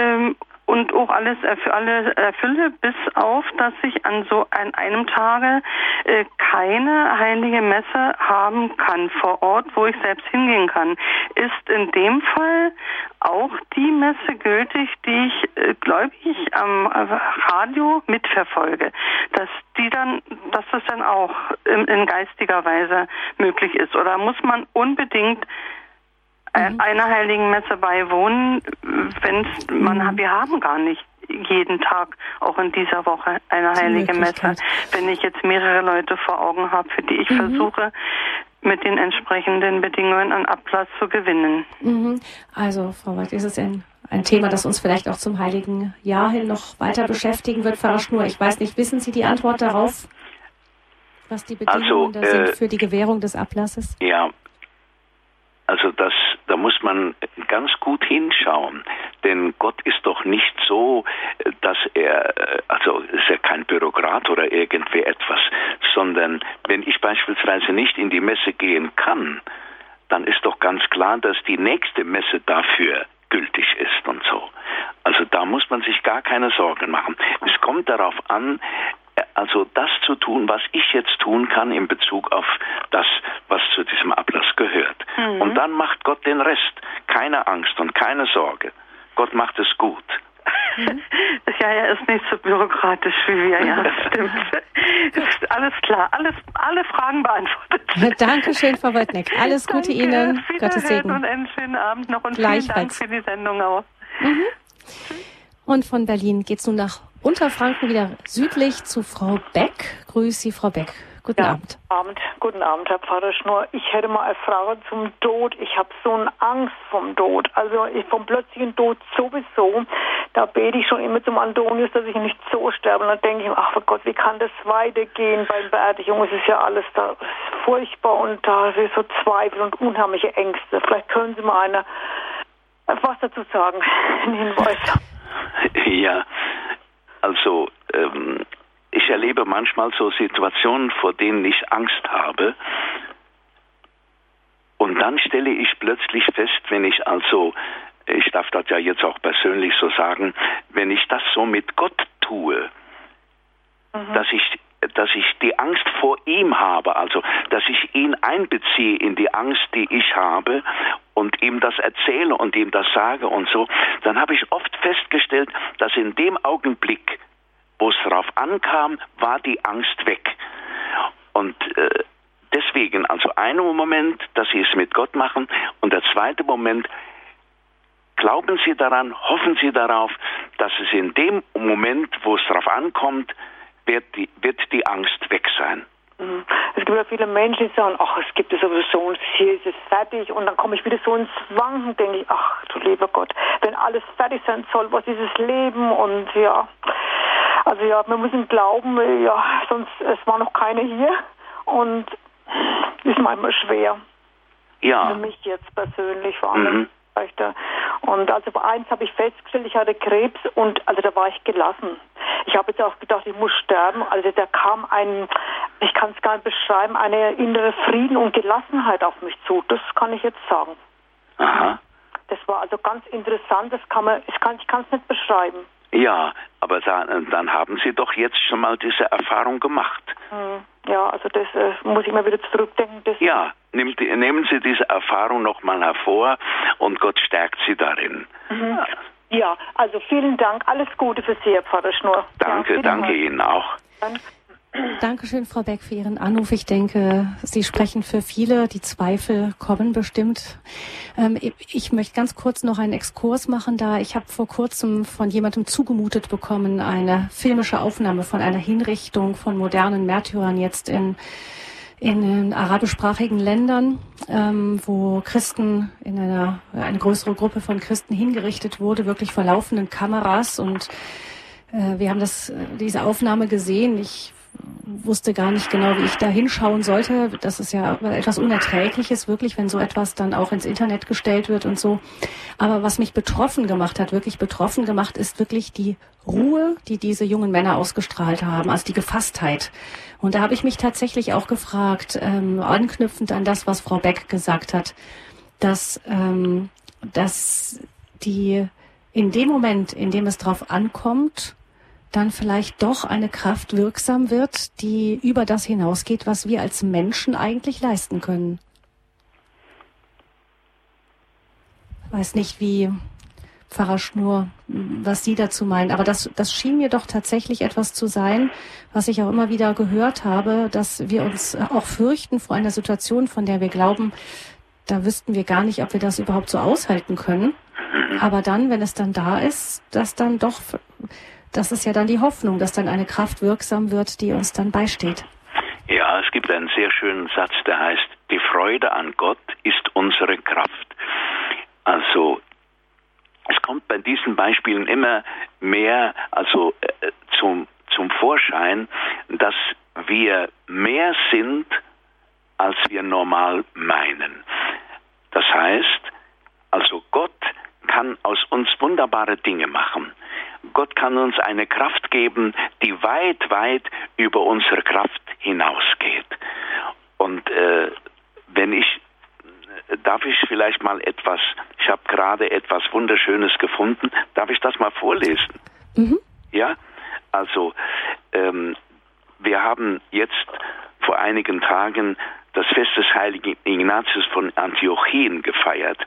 D: ähm, und auch alles für alle erfülle, bis auf, dass ich an so an einem Tage äh, keine heilige Messe haben kann vor Ort, wo ich selbst hingehen kann. Ist in dem Fall auch die Messe gültig, die ich äh, gläubig am Radio mitverfolge, dass die dann, dass das dann auch in, in geistiger Weise möglich ist? Oder muss man unbedingt mhm. einer heiligen Messe beiwohnen, wenn man mhm. wir haben gar nicht jeden Tag, auch in dieser Woche, eine heilige Messe. Wenn ich jetzt mehrere Leute vor Augen habe, für die ich mhm. versuche, mit den entsprechenden Bedingungen an Ablass zu gewinnen.
A: Mhm. Also, Frau Weiß, ist es ein, ein Thema, das uns vielleicht auch zum Heiligen Jahr hin noch weiter beschäftigen wird, Frau Schnur? Ich weiß nicht, wissen Sie die Antwort darauf, was die Bedingungen also, äh, sind für die Gewährung des Ablasses?
B: Ja, also das, da muss man ganz gut hinschauen, denn Gott ist doch nicht so, dass er, also ist er kein Bürokrat oder irgendwie etwas, sondern wenn ich beispielsweise nicht in die Messe gehen kann, dann ist doch ganz klar, dass die nächste Messe dafür gültig ist und so. Also da muss man sich gar keine Sorgen machen. Es kommt darauf an, also das zu tun, was ich jetzt tun kann in Bezug auf das, was zu diesem Ablass gehört. Mhm. Und dann macht Gott den Rest. Keine Angst und keine Sorge. Gott macht es gut.
D: Mhm. Ja, er ist nicht so bürokratisch wie wir, ja, stimmt. alles klar, alles, alle Fragen beantwortet.
A: Dankeschön, Frau Wojtnik. Alles Gute
D: Danke,
A: Ihnen. Gottes Segen.
D: Und einen schönen Abend noch und vielen Dank für die Sendung auch.
A: Mhm. Und von Berlin geht es nun nach Unterfranken wieder südlich zu Frau Beck. Grüß Sie, Frau Beck. Guten ja, Abend.
E: Abend. Guten Abend, Herr Pfarrer Schnur. Ich hätte mal eine Frage zum Tod. Ich habe so eine Angst vom Tod. Also ich vom plötzlichen Tod sowieso. Da bete ich schon immer zum Antonius, dass ich nicht so sterbe. Und dann denke ich, ach Gott, wie kann das weitergehen beim Beerdigung? Es ist ja alles da furchtbar und da ist so Zweifel und unheimliche Ängste. Vielleicht können Sie mal eine, was dazu sagen, einen Hinweis.
B: Ja, also ähm, ich erlebe manchmal so Situationen, vor denen ich Angst habe. Und dann stelle ich plötzlich fest, wenn ich also, ich darf das ja jetzt auch persönlich so sagen, wenn ich das so mit Gott tue, mhm. dass ich dass ich die Angst vor ihm habe, also dass ich ihn einbeziehe in die Angst, die ich habe und ihm das erzähle und ihm das sage und so, dann habe ich oft festgestellt, dass in dem Augenblick, wo es darauf ankam, war die Angst weg. Und äh, deswegen, also ein Moment, dass Sie es mit Gott machen und der zweite Moment, glauben Sie daran, hoffen Sie darauf, dass es in dem Moment, wo es darauf ankommt, wird die, wird die Angst weg sein.
E: Mhm. Es gibt ja viele Menschen, die sagen, ach, es gibt es sowieso und hier ist es fertig und dann komme ich wieder so ins Wanken, denke ich, ach du lieber Gott, wenn alles fertig sein soll, was ist das Leben und ja, also ja, wir müssen glauben, ja, sonst, es war noch keine hier und ist manchmal schwer.
B: Ja.
E: Für mich jetzt persönlich vor allem. Mhm. Und also eins habe ich festgestellt, ich hatte Krebs und also da war ich gelassen. Ich habe jetzt auch gedacht, ich muss sterben. Also da kam ein, ich kann es gar nicht beschreiben, eine innere Frieden und Gelassenheit auf mich zu. Das kann ich jetzt sagen.
B: Aha.
E: Das war also ganz interessant. Das kann man, ich kann es nicht beschreiben.
B: Ja, aber dann, dann, haben Sie doch jetzt schon mal diese Erfahrung gemacht.
E: Hm, ja, also das äh, muss ich mal wieder zurückdenken.
B: ja, nimmt, nehmen Sie diese Erfahrung nochmal hervor und Gott stärkt Sie darin.
E: Mhm. Ja, also vielen Dank. Alles Gute für Sie, Herr Pfarrer Schnur.
B: Danke, ja, danke Ihnen auch.
A: Danke. Dankeschön, Frau Beck, für Ihren Anruf. Ich denke, Sie sprechen für viele. Die Zweifel kommen bestimmt. Ähm, ich möchte ganz kurz noch einen Exkurs machen, da ich habe vor kurzem von jemandem zugemutet bekommen, eine filmische Aufnahme von einer Hinrichtung von modernen Märtyrern jetzt in in arabischsprachigen Ländern, ähm, wo Christen in einer eine größere Gruppe von Christen hingerichtet wurde, wirklich vor laufenden Kameras und Äh, wir haben das, äh, diese Aufnahme gesehen. Ich wusste gar nicht genau, wie ich da hinschauen sollte. Das ist ja etwas Unerträgliches, wirklich, wenn so etwas dann auch ins Internet gestellt wird und so. Aber was mich betroffen gemacht hat, wirklich betroffen gemacht, ist wirklich die Ruhe, die diese jungen Männer ausgestrahlt haben, also die Gefasstheit. Und da habe ich mich tatsächlich auch gefragt, ähm, anknüpfend an das, was Frau Beck gesagt hat, dass, ähm, dass die in dem Moment, in dem es drauf ankommt, dann vielleicht doch eine Kraft wirksam wird, die über das hinausgeht, was wir als Menschen eigentlich leisten können. Ich weiß nicht, wie Pfarrer Schnur, was Sie dazu meinen, aber das, das schien mir doch tatsächlich etwas zu sein, was ich auch immer wieder gehört habe, dass wir uns auch fürchten vor einer Situation, von der wir glauben, da wüssten wir gar nicht, ob wir das überhaupt so aushalten können. Aber dann, wenn es dann da ist, dass dann doch das ist ja dann die Hoffnung, dass dann eine Kraft wirksam wird, die uns dann beisteht.
B: Ja, es gibt einen sehr schönen Satz, der heißt, die Freude an Gott ist unsere Kraft. Also es kommt bei diesen Beispielen immer mehr also äh, zum, zum Vorschein, dass wir mehr sind, als wir normal meinen. Das heißt, also Gott kann aus uns wunderbare Dinge machen. Gott kann uns eine Kraft geben, die weit, weit über unsere Kraft hinausgeht. Und äh, wenn ich, darf ich vielleicht mal etwas, ich habe gerade etwas Wunderschönes gefunden, darf ich das mal vorlesen? Mhm. Ja, also ähm, wir haben jetzt vor einigen Tagen das Fest des heiligen Ignatius von Antiochien gefeiert.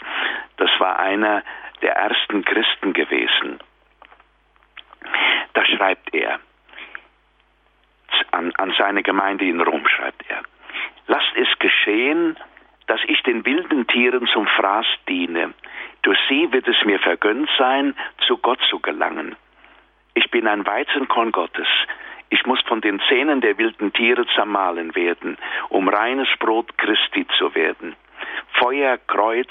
B: Das war einer der ersten Christen gewesen. Da schreibt er, an, an seine Gemeinde in Rom schreibt er, lasst es geschehen, dass ich den wilden Tieren zum Fraß diene. Durch sie wird es mir vergönnt sein, zu Gott zu gelangen. Ich bin ein Weizenkorn Gottes. Ich muss von den Zähnen der wilden Tiere zermahlen werden, um reines Brot Christi zu werden. Feuer, Kreuz,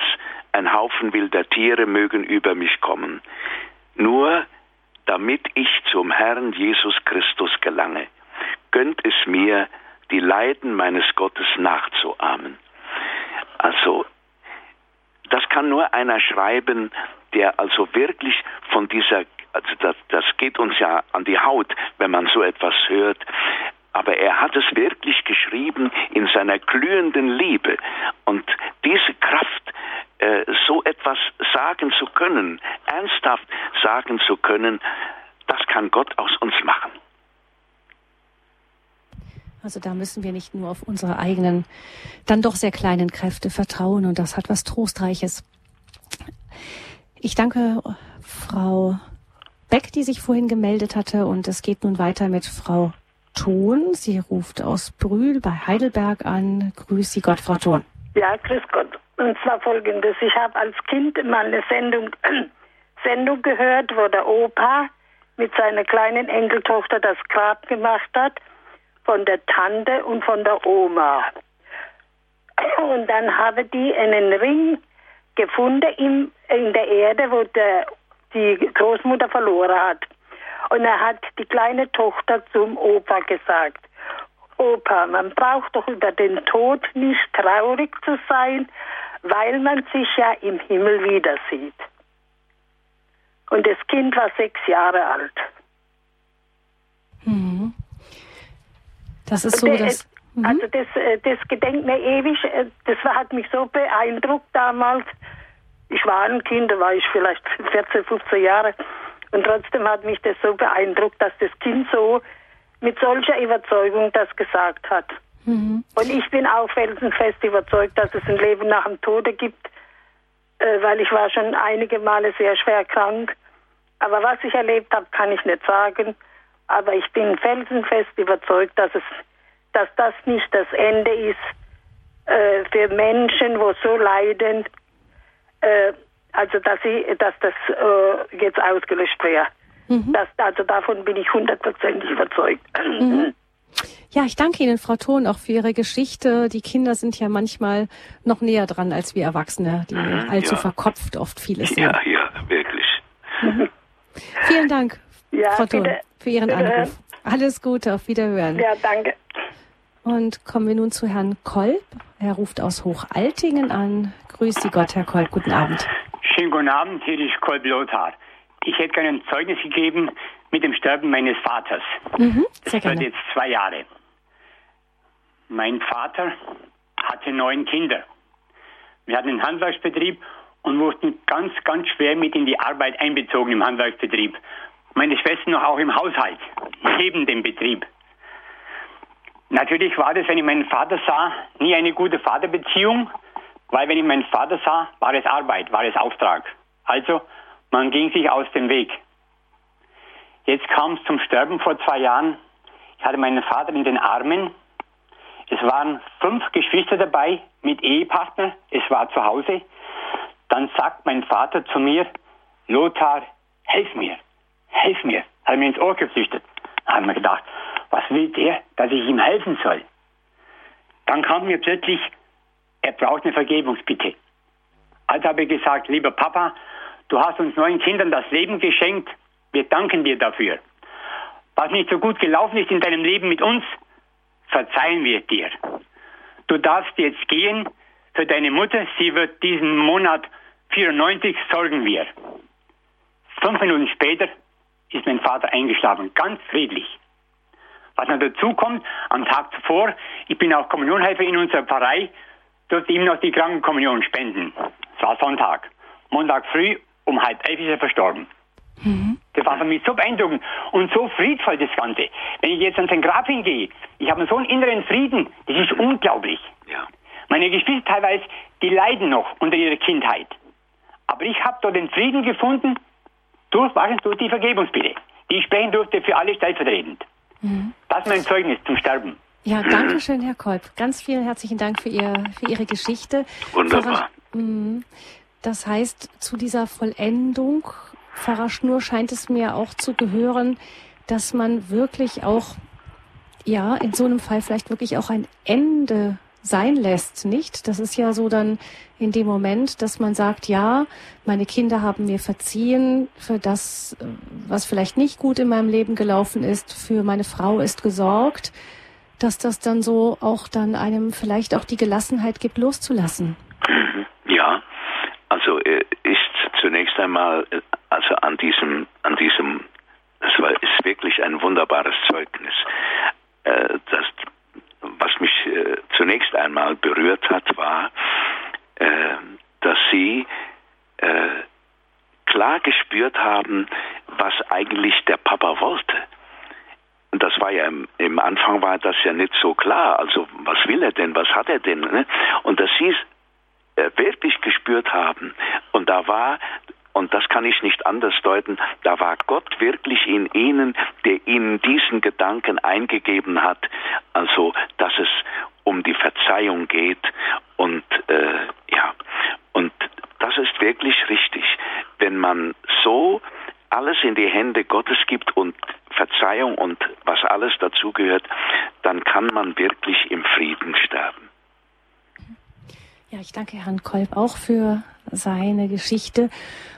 B: ein Haufen wilder Tiere mögen über mich kommen. Nur damit ich zum Herrn Jesus Christus gelange. Gönnt es mir, die Leiden meines Gottes nachzuahmen. Also, das kann nur einer schreiben, der also wirklich von dieser, also das, das geht uns ja an die Haut, wenn man so etwas hört, aber er hat es wirklich geschrieben in seiner glühenden Liebe. Und diese Kraft, äh, so etwas sagen zu können, ernsthaft sagen zu können, das kann Gott aus uns machen.
A: Also da müssen wir nicht nur auf unsere eigenen, dann doch sehr kleinen Kräfte vertrauen und das hat was Trostreiches. Ich danke Frau Beck, die sich vorhin gemeldet hatte und es geht nun weiter mit Frau Thon. Sie ruft aus Brühl bei Heidelberg an. Grüß Sie Gott, Frau Thon.
F: Ja, grüß Gott. Und zwar folgendes. Ich habe als Kind mal eine Sendung, Sendung gehört, wo der Opa mit seiner kleinen Enkeltochter das Grab gemacht hat, von der Tante und von der Oma. Und dann habe die einen Ring gefunden in, in der Erde, wo der, die Großmutter verloren hat. Und er hat die kleine Tochter zum Opa gesagt, Opa, man braucht doch über den Tod nicht traurig zu sein, weil man sich ja im Himmel wieder sieht. Und das Kind war sechs Jahre alt.
A: Mhm. Das ist so, dass.
F: Mhm. Also das, äh, das gedenkt mir ewig. Äh, das hat mich so beeindruckt damals. Ich war ein Kind, da war ich vielleicht 14, 15 Jahre. Und trotzdem hat mich das so beeindruckt, dass das Kind so mit solcher Überzeugung das gesagt hat. Mhm. Und ich bin auch felsenfest überzeugt, dass es ein Leben nach dem Tode gibt, äh, weil ich war schon einige Male sehr schwer krank. Aber was ich erlebt habe, kann ich nicht sagen. Aber ich bin felsenfest überzeugt, dass es, dass das nicht das Ende ist äh, für Menschen, wo so leiden. Äh, also dass sie, dass das äh, jetzt ausgelöscht wäre. Mhm. Das, also davon bin ich hundertprozentig überzeugt. Mhm.
A: Ja, ich danke Ihnen, Frau Thon, auch für Ihre Geschichte. Die Kinder sind ja manchmal noch näher dran als wir Erwachsene, die mhm, allzu ja. verkopft oft vieles.
B: Ja, ja, wirklich.
A: Mhm. Vielen Dank.
F: Ja,
A: Frau Thun,
F: bitte.
A: für Ihren
F: Wiederhören.
A: Anruf. Alles Gute, auf Wiederhören.
F: Ja, danke.
A: Und kommen wir nun zu Herrn Kolb. Er ruft aus Hochaltingen an. Grüß Sie Gott, Herr Kolb. Guten Abend.
G: Schönen guten Abend, hier ist Kolb Lothar. Ich hätte gerne ein Zeugnis gegeben mit dem Sterben meines Vaters.
A: Mhm, sehr
G: Das wird jetzt zwei Jahre. Mein Vater hatte neun Kinder. Wir hatten einen Handwerksbetrieb und wurden ganz, ganz schwer mit in die Arbeit einbezogen im Handwerksbetrieb. Meine Schwester noch auch im Haushalt, neben dem Betrieb. Natürlich war das, wenn ich meinen Vater sah, nie eine gute Vaterbeziehung, weil wenn ich meinen Vater sah, war es Arbeit, war es Auftrag. Also, man ging sich aus dem Weg. Jetzt kam es zum Sterben vor zwei Jahren. Ich hatte meinen Vater in den Armen. Es waren fünf Geschwister dabei mit Ehepartner. Es war zu Hause. Dann sagt mein Vater zu mir, Lothar, helf mir, helf mir. Hat mir ins Ohr geflüstert. Da haben wir gedacht, was will der, dass ich ihm helfen soll? Dann kam mir plötzlich, er braucht eine Vergebungsbitte. Also habe ich gesagt, lieber Papa, du hast uns neun Kindern das Leben geschenkt. Wir danken dir dafür. Was nicht so gut gelaufen ist in deinem Leben mit uns, verzeihen wir dir. Du darfst jetzt gehen für deine Mutter. Sie wird diesen Monat 94 sorgen wir. Fünf Minuten später ist mein Vater eingeschlafen, ganz friedlich. Was noch dazu kommt, am Tag zuvor, ich bin auch Kommunionhelfer in unserer Pfarrei, durfte ihm noch die Krankenkommunion spenden. Es war Sonntag. Montag früh um halb elf ist er verstorben. Das war für mich so beeindruckend und so friedvoll das Ganze. Wenn ich jetzt an sein Grab hingehe, ich habe so einen inneren Frieden, das ist unglaublich.
B: Ja.
G: Meine Geschwister teilweise, die leiden noch unter ihrer Kindheit. Aber ich habe dort den Frieden gefunden durch, was, durch die Vergebungsbitte, die ich sprechen durfte für alle stellvertretend. Das ist mein Zeugnis zum Sterben.
A: Ja, danke schön, Herr Kolb. Ganz vielen herzlichen Dank für, Ihr, für Ihre Geschichte.
B: Wunderbar.
A: Pfarrer, Mhm. Das heißt, zu dieser Vollendung, Pfarrer Schnur, scheint es mir auch zu gehören, dass man wirklich auch, ja, in so einem Fall vielleicht wirklich auch ein Ende sein lässt, nicht? Das ist ja so dann in dem Moment, dass man sagt, ja, meine Kinder haben mir verziehen für das, was vielleicht nicht gut in meinem Leben gelaufen ist, für meine Frau ist gesorgt, dass das dann so auch dann einem vielleicht auch die Gelassenheit gibt, loszulassen.
B: Ja, also äh, ist zunächst einmal also an diesem an diesem das war ist wirklich ein wunderbares Zeugnis. Äh, das was mich äh, zunächst einmal berührt hat, war, dass sie klar gespürt haben, was eigentlich der Papa wollte. Und das war ja im, im Anfang war das ja nicht so klar. Also was will er denn? Was hat er denn? Ne? Und dass sie es wirklich gespürt haben. Und da war, und das kann ich nicht anders deuten, da war Gott wirklich in ihnen, der ihnen diesen Gedanken eingegeben hat, also dass es um die Verzeihung geht und äh, ja, und das ist wirklich richtig, wenn man so alles in die Hände Gottes gibt und Verzeihung und was alles dazugehört, dann kann man wirklich im Frieden sterben.
A: Ja, ich danke Herrn Kolb auch für seine Geschichte.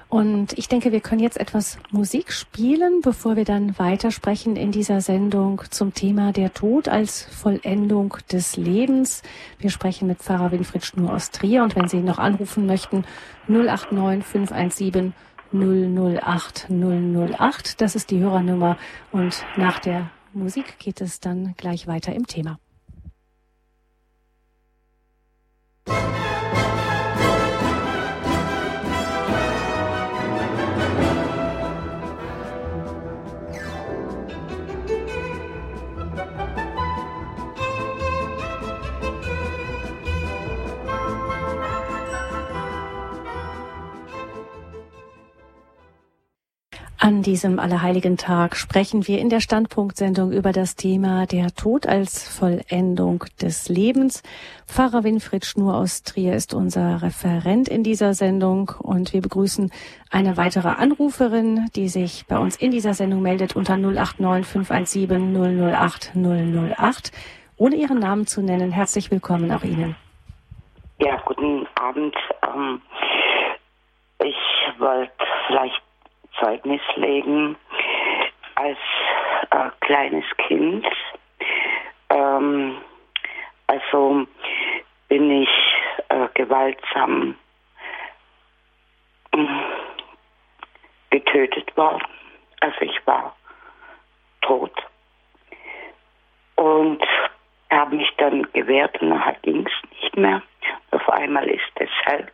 A: Und ich denke, wir können jetzt etwas Musik spielen, bevor wir dann weitersprechen in dieser Sendung zum Thema der Tod als Vollendung des Lebens. Wir sprechen mit Pfarrer Winfried Schnur aus Trier und wenn Sie noch anrufen möchten, 089 517 008 008. Das ist die Hörernummer und nach der Musik geht es dann gleich weiter im Thema. An diesem Allerheiligen Tag sprechen wir in der Standpunktsendung über das Thema der Tod als Vollendung des Lebens. Pfarrer Winfried Schnur aus Trier ist unser Referent in dieser Sendung und wir begrüßen eine weitere Anruferin, die sich bei uns in dieser Sendung meldet unter 089 517 008 008. Ohne ihren Namen zu nennen, herzlich willkommen auch Ihnen.
H: Ja, guten Abend. Ähm, ich wollte vielleicht Zeugnis legen. als äh, kleines Kind, ähm, also bin ich äh, gewaltsam äh, getötet worden. Also ich war tot. Und habe mich dann gewehrt und nachher ging es nicht mehr. Auf einmal ist es hell,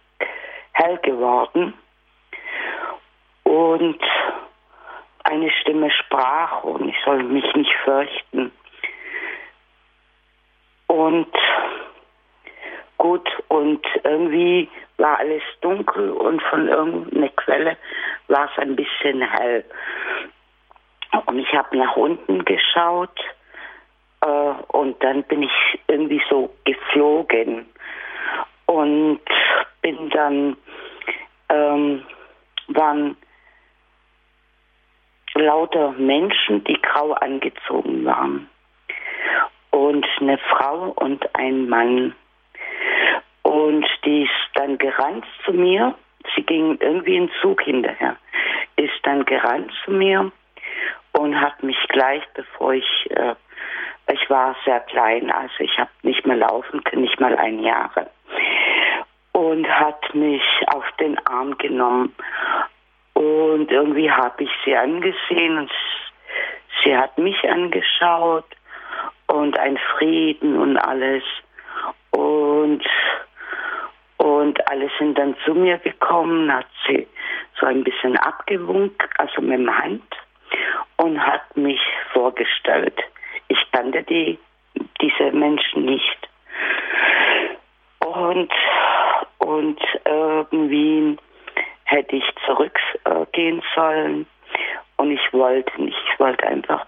H: hell geworden. Und eine Stimme sprach und ich soll mich nicht fürchten. Und gut, und irgendwie war alles dunkel und von irgendeiner Quelle war es ein bisschen hell. Und ich habe nach unten geschaut äh, und dann bin ich irgendwie so geflogen und bin dann, ähm, waren lauter Menschen, die grau angezogen waren. Und eine Frau und ein Mann. Und die ist dann gerannt zu mir. Sie ging irgendwie in Zug hinterher. Ist dann gerannt zu mir und hat mich gleich, bevor ich, äh, ich war sehr klein, also ich habe nicht mehr laufen können, nicht mal ein Jahre. Und hat mich auf den Arm genommen und irgendwie habe ich sie angesehen und sie hat mich angeschaut und ein Frieden und alles. Und, und alle sind dann zu mir gekommen, hat sie so ein bisschen abgewunken, also mit dem Hand, und hat mich vorgestellt. Ich kannte die, diese Menschen nicht. Und, und irgendwie hätte ich zurückgehen sollen. Und ich wollte nicht. Ich wollte einfach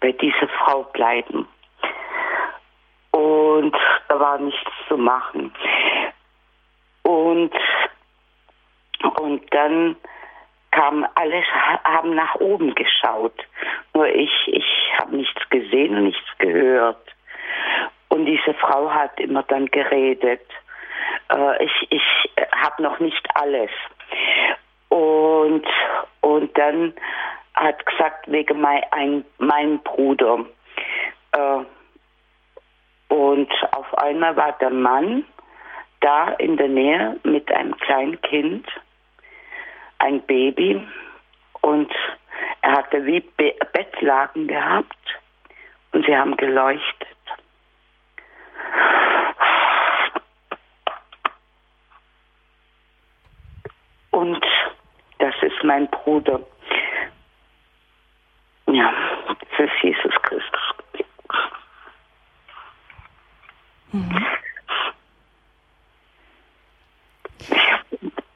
H: bei dieser Frau bleiben. Und da war nichts zu machen. Und, und dann kam alles, haben nach oben geschaut. Nur ich, ich habe nichts gesehen und nichts gehört. Und diese Frau hat immer dann geredet äh, ich, ich habe noch nicht alles. Und, und dann hat gesagt, wegen mein, ein, mein Bruder. Äh, und auf einmal war der Mann da in der Nähe mit einem kleinen Kind, ein Baby. Und er hatte wie Be Bettlaken gehabt und sie haben geleuchtet. Und das ist mein Bruder. Ja, das ist Jesus Christus. Mhm.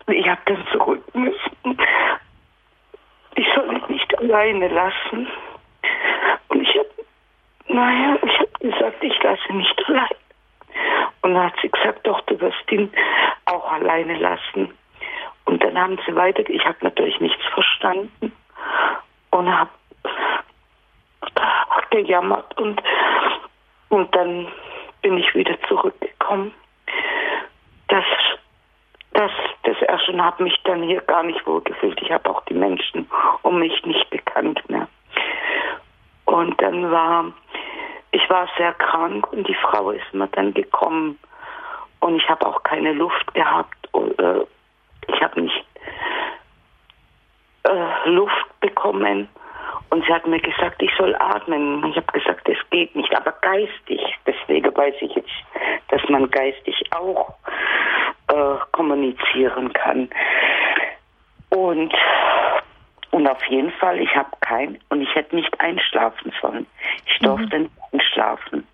H: Ich habe dann zurück müssen. Ich soll ihn nicht alleine lassen. Und ich habe, naja, ich habe gesagt, ich lasse nicht allein. Und dann hat sie gesagt, doch, du wirst ihn auch alleine lassen. Und dann haben sie weiter, ich habe natürlich nichts verstanden und habe gejammert und, und dann bin ich wieder zurückgekommen. Das, das, das erste und habe mich dann hier gar nicht wohl gefühlt. Ich habe auch die Menschen um mich nicht gekannt mehr. Und dann war, ich war sehr krank und die Frau ist mir dann gekommen und ich habe auch keine Luft gehabt. Äh, ich habe nicht äh, Luft bekommen und sie hat mir gesagt, ich soll atmen. Ich habe gesagt, es geht nicht, aber geistig. Deswegen weiß ich jetzt, dass man geistig auch äh, kommunizieren kann. Und, und auf jeden Fall, ich habe kein, und ich hätte nicht einschlafen sollen. Ich durfte mhm. nicht schlafen.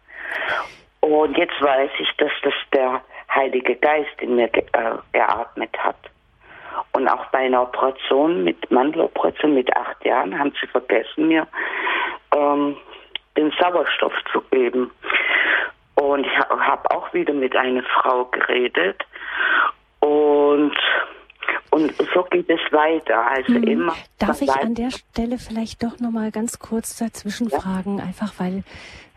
H: Und jetzt weiß ich, dass das der Heilige Geist in mir ge äh, geatmet hat. Und auch bei einer Operation mit Mandeloperation mit acht Jahren haben sie vergessen, mir ähm, den Sauerstoff zu geben. Und ich habe auch wieder mit einer Frau geredet. Und, und so geht es weiter. Also hm. immer.
A: Darf ich an der Stelle vielleicht doch nochmal ganz kurz dazwischen ja? fragen, einfach weil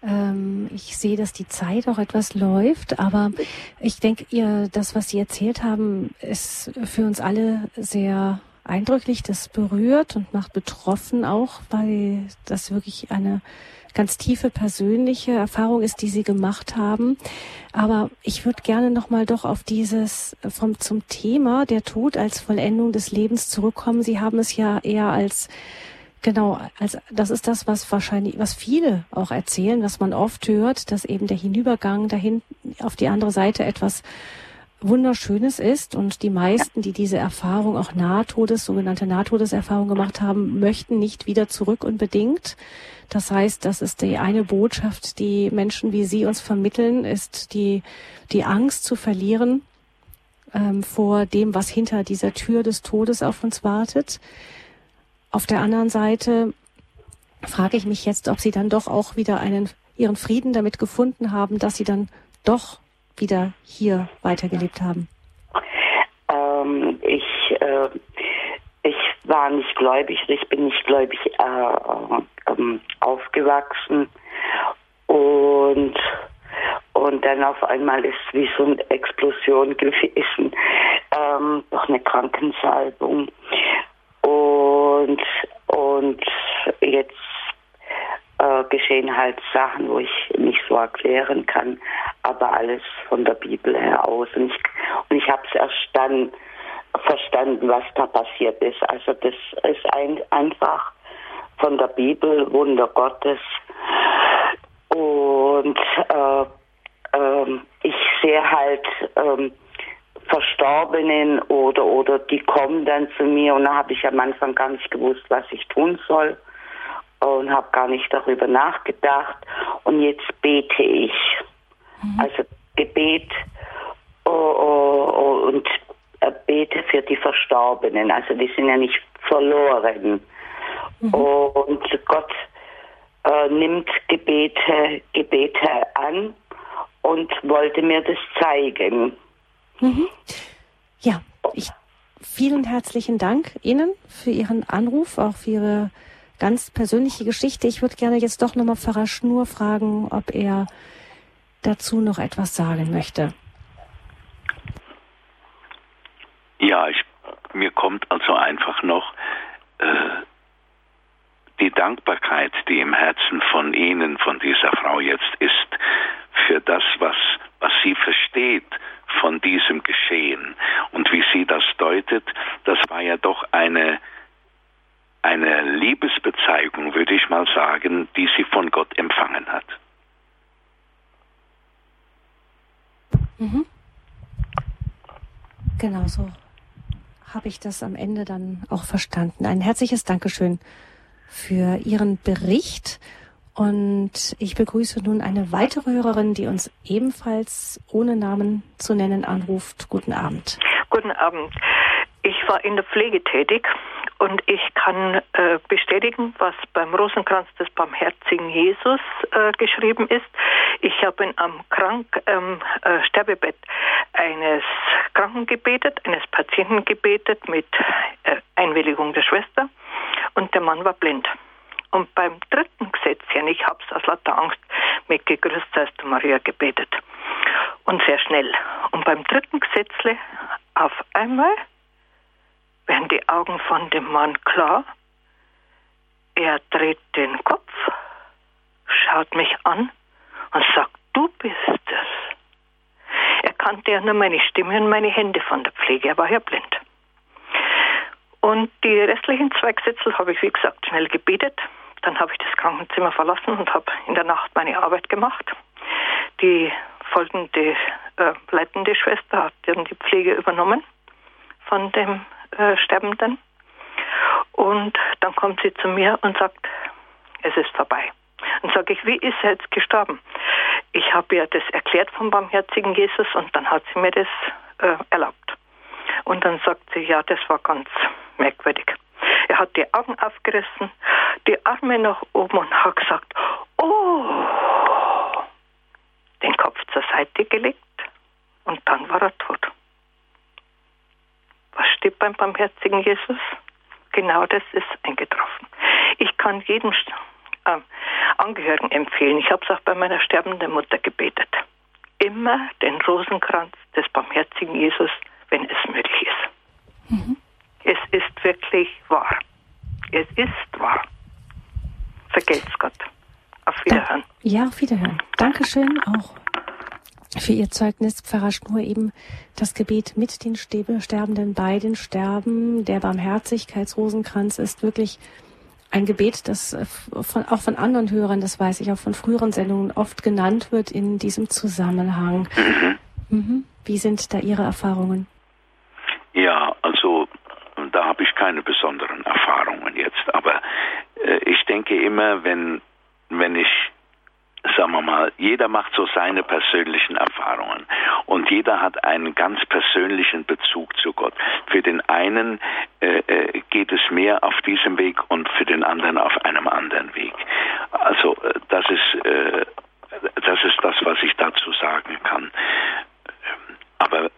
A: ähm, ich sehe, dass die Zeit auch etwas läuft, aber ich denke, ihr, das, was Sie erzählt haben, ist für uns alle sehr eindrücklich, das berührt und macht betroffen auch, weil das wirklich eine ganz tiefe persönliche Erfahrung ist, die Sie gemacht haben. Aber ich würde gerne nochmal doch auf dieses vom zum Thema der Tod als Vollendung des Lebens zurückkommen. Sie haben es ja eher als Genau, als das ist das, was wahrscheinlich, was viele auch erzählen, was man oft hört, dass eben der Hinübergang dahin auf die andere Seite etwas Wunderschönes ist und die meisten, die diese Erfahrung auch Nahtodes, sogenannte Nahtodeserfahrung gemacht haben, möchten nicht wieder zurück unbedingt. Das heißt, das ist die eine Botschaft, die Menschen wie Sie uns vermitteln, ist die, die Angst zu verlieren ähm, vor dem, was hinter dieser Tür des Todes auf uns wartet. Auf der anderen Seite frage ich mich jetzt, ob Sie dann doch auch wieder einen, Ihren Frieden damit gefunden haben, dass Sie dann doch wieder hier weitergelebt haben?
H: Ähm, ich, äh, war nicht gläubig, ich bin nicht gläubig äh, äh, aufgewachsen und und dann auf einmal ist wie so eine Explosion gewesen, ähm, doch eine Krankensalbung und und jetzt äh, geschehen halt Sachen, wo ich nicht so erklären kann, aber alles von der Bibel her aus. Und ich, und ich habe es erst dann verstanden, was da passiert ist. Also das ist ein, einfach von der Bibel, Wunder Gottes. Und äh, äh, ich sehe halt äh, Verstorbenen oder, oder die kommen dann zu mir und da habe ich am Anfang gar nicht gewusst, was ich tun soll und habe gar nicht darüber nachgedacht. Und jetzt bete ich. Mhm. Also Gebet oh, oh, oh, und bete für die Verstorbenen. Also die sind ja nicht verloren. Mhm. Und Gott äh, nimmt Gebete, Gebete an und wollte mir das zeigen.
A: Mhm. Ja, ich, vielen herzlichen Dank Ihnen für Ihren Anruf, auch für Ihre ganz persönliche Geschichte. Ich würde gerne jetzt doch nochmal Pfarrer Schnur fragen, ob er dazu noch etwas sagen möchte.
B: Ja, ich, mir kommt also einfach noch äh, die Dankbarkeit, die im Herzen von Ihnen, von dieser Frau jetzt ist, für das, was, was sie versteht von diesem Geschehen und wie sie das deutet, das war ja doch eine eine Liebesbezeigung, würde ich mal sagen, die sie von Gott empfangen hat.
A: Mhm. Genau so habe ich das am Ende dann auch verstanden. Ein herzliches Dankeschön für Ihren Bericht. Und ich begrüße nun eine weitere Hörerin, die uns ebenfalls ohne Namen zu nennen anruft. Guten Abend.
I: Guten Abend. Ich war in der Pflege tätig und ich kann äh, bestätigen, was beim Rosenkranz des Barmherzigen Jesus äh, geschrieben ist. Ich habe am Krank, ähm, äh, Sterbebett eines Kranken gebetet, eines Patienten gebetet mit äh, Einwilligung der Schwester und der Mann war blind. Und beim dritten Gesetzchen, ich habe es aus lauter Angst mit Gegrüßt du Maria gebetet. Und sehr schnell. Und beim dritten Gesetzle auf einmal werden die Augen von dem Mann klar. Er dreht den Kopf, schaut mich an und sagt, du bist es. Er kannte ja nur meine Stimme und meine Hände von der Pflege, er war ja blind. Und die restlichen zwei Gesetze habe ich, wie gesagt, schnell gebetet. Dann habe ich das Krankenzimmer verlassen und habe in der Nacht meine Arbeit gemacht. Die folgende äh, leitende Schwester hat dann die Pflege übernommen von dem äh, Sterbenden. Und dann kommt sie zu mir und sagt, es ist vorbei. Und sage ich, wie ist er jetzt gestorben? Ich habe ihr das erklärt vom barmherzigen Jesus und dann hat sie mir das äh, erlaubt. Und dann sagt sie, ja, das war ganz merkwürdig. Er hat die Augen aufgerissen, die Arme nach oben und hat gesagt, oh, den Kopf zur Seite gelegt und dann war er tot. Was steht beim barmherzigen Jesus? Genau das ist eingetroffen. Ich kann jedem äh, Angehörigen empfehlen, ich habe es auch bei meiner sterbenden Mutter gebetet, immer den Rosenkranz des barmherzigen Jesus, wenn es möglich ist. Mhm. Es ist wirklich wahr. Es ist wahr. Vergelt's Gott. Auf Wiederhören.
A: Ja, auf Wiederhören. Dankeschön auch für Ihr Zeugnis, Pfarrer Schnur, eben das Gebet mit den Sterbenden bei den Sterben. Der Barmherzigkeitsrosenkranz ist wirklich ein Gebet, das äh, von, auch von anderen Hörern, das weiß ich, auch von früheren Sendungen oft genannt wird in diesem Zusammenhang. Mhm. Mhm. Wie sind da Ihre Erfahrungen?
B: Ja, also da habe ich keine besonderen Erfahrungen jetzt, aber äh, ich denke immer, wenn, wenn ich sagen wir mal, jeder macht so seine persönlichen Erfahrungen und jeder hat einen ganz persönlichen Bezug zu Gott. Für den einen äh, äh, geht es mehr auf diesem Weg und für den anderen auf einem anderen Weg. Also äh, das ist äh, das ist das, was ich dazu sagen kann. Aber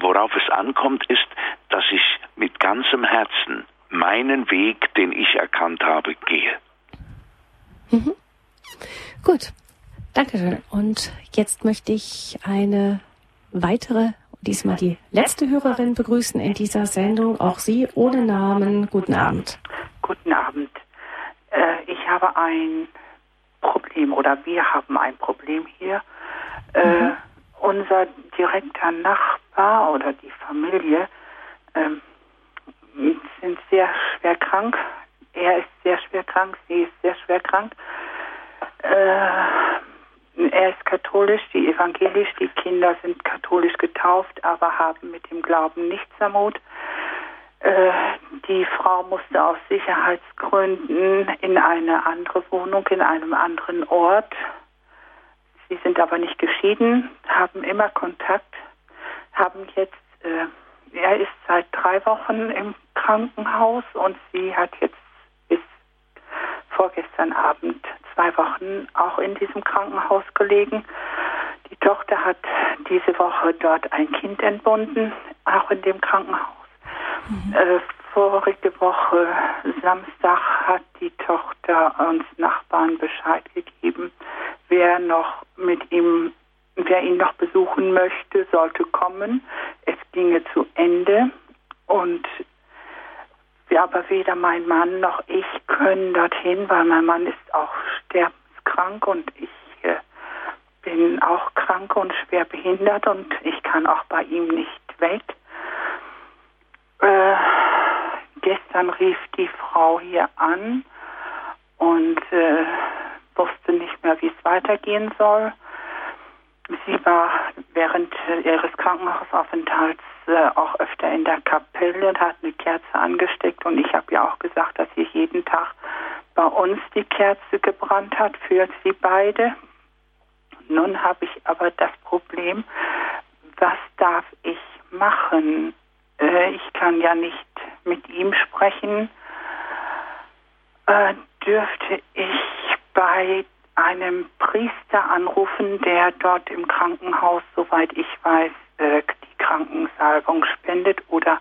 B: worauf es ankommt, ist, dass ich mit ganzem Herzen meinen Weg, den ich erkannt habe, gehe.
A: Mhm. Gut, Dankeschön. Und jetzt möchte ich eine weitere, diesmal die letzte Hörerin begrüßen in dieser Sendung. Auch Sie ohne Namen. Guten Abend.
J: Guten Abend. Äh, ich habe ein Problem oder wir haben ein Problem hier. Äh, mhm. Unser direkter Nachbar oder die Familie äh, sind sehr schwer krank. Er ist sehr schwer krank, sie ist sehr schwer krank. Äh, er ist katholisch, die evangelisch, die Kinder sind katholisch getauft, aber haben mit dem Glauben nichts am Hut. Äh, die Frau musste aus Sicherheitsgründen in eine andere Wohnung, in einem anderen Ort. Sie sind aber nicht geschieden, haben immer Kontakt, haben jetzt, äh, er ist seit drei Wochen im Krankenhaus und sie hat jetzt bis vorgestern Abend zwei Wochen auch in diesem Krankenhaus gelegen. Die Tochter hat diese Woche dort ein Kind entbunden, auch in dem Krankenhaus. Mhm. Äh, vorige Woche Samstag hat die Tochter uns Nachbarn Bescheid gegeben, wer noch mit ihm, wer ihn noch besuchen möchte, sollte kommen. Es ginge zu Ende und aber weder mein Mann noch ich können dorthin, weil mein Mann ist auch sterbenskrank und ich äh, bin auch krank und schwer behindert und ich kann auch bei ihm nicht weg. Äh, gestern rief die Frau hier an und äh, wusste nicht mehr, wie es weitergehen soll. Sie war während ihres Krankenhausaufenthalts äh, auch öfter in der Kapelle und hat eine Kerze angesteckt und ich habe ja auch gesagt, dass sie jeden Tag bei uns die Kerze gebrannt hat für sie beide. Nun habe ich aber das Problem, was darf ich machen? Äh, ich kann ja nicht mit ihm sprechen. Äh, dürfte ich bei einem Priester anrufen, der dort im Krankenhaus, soweit ich weiß, äh, Krankensalbung spendet oder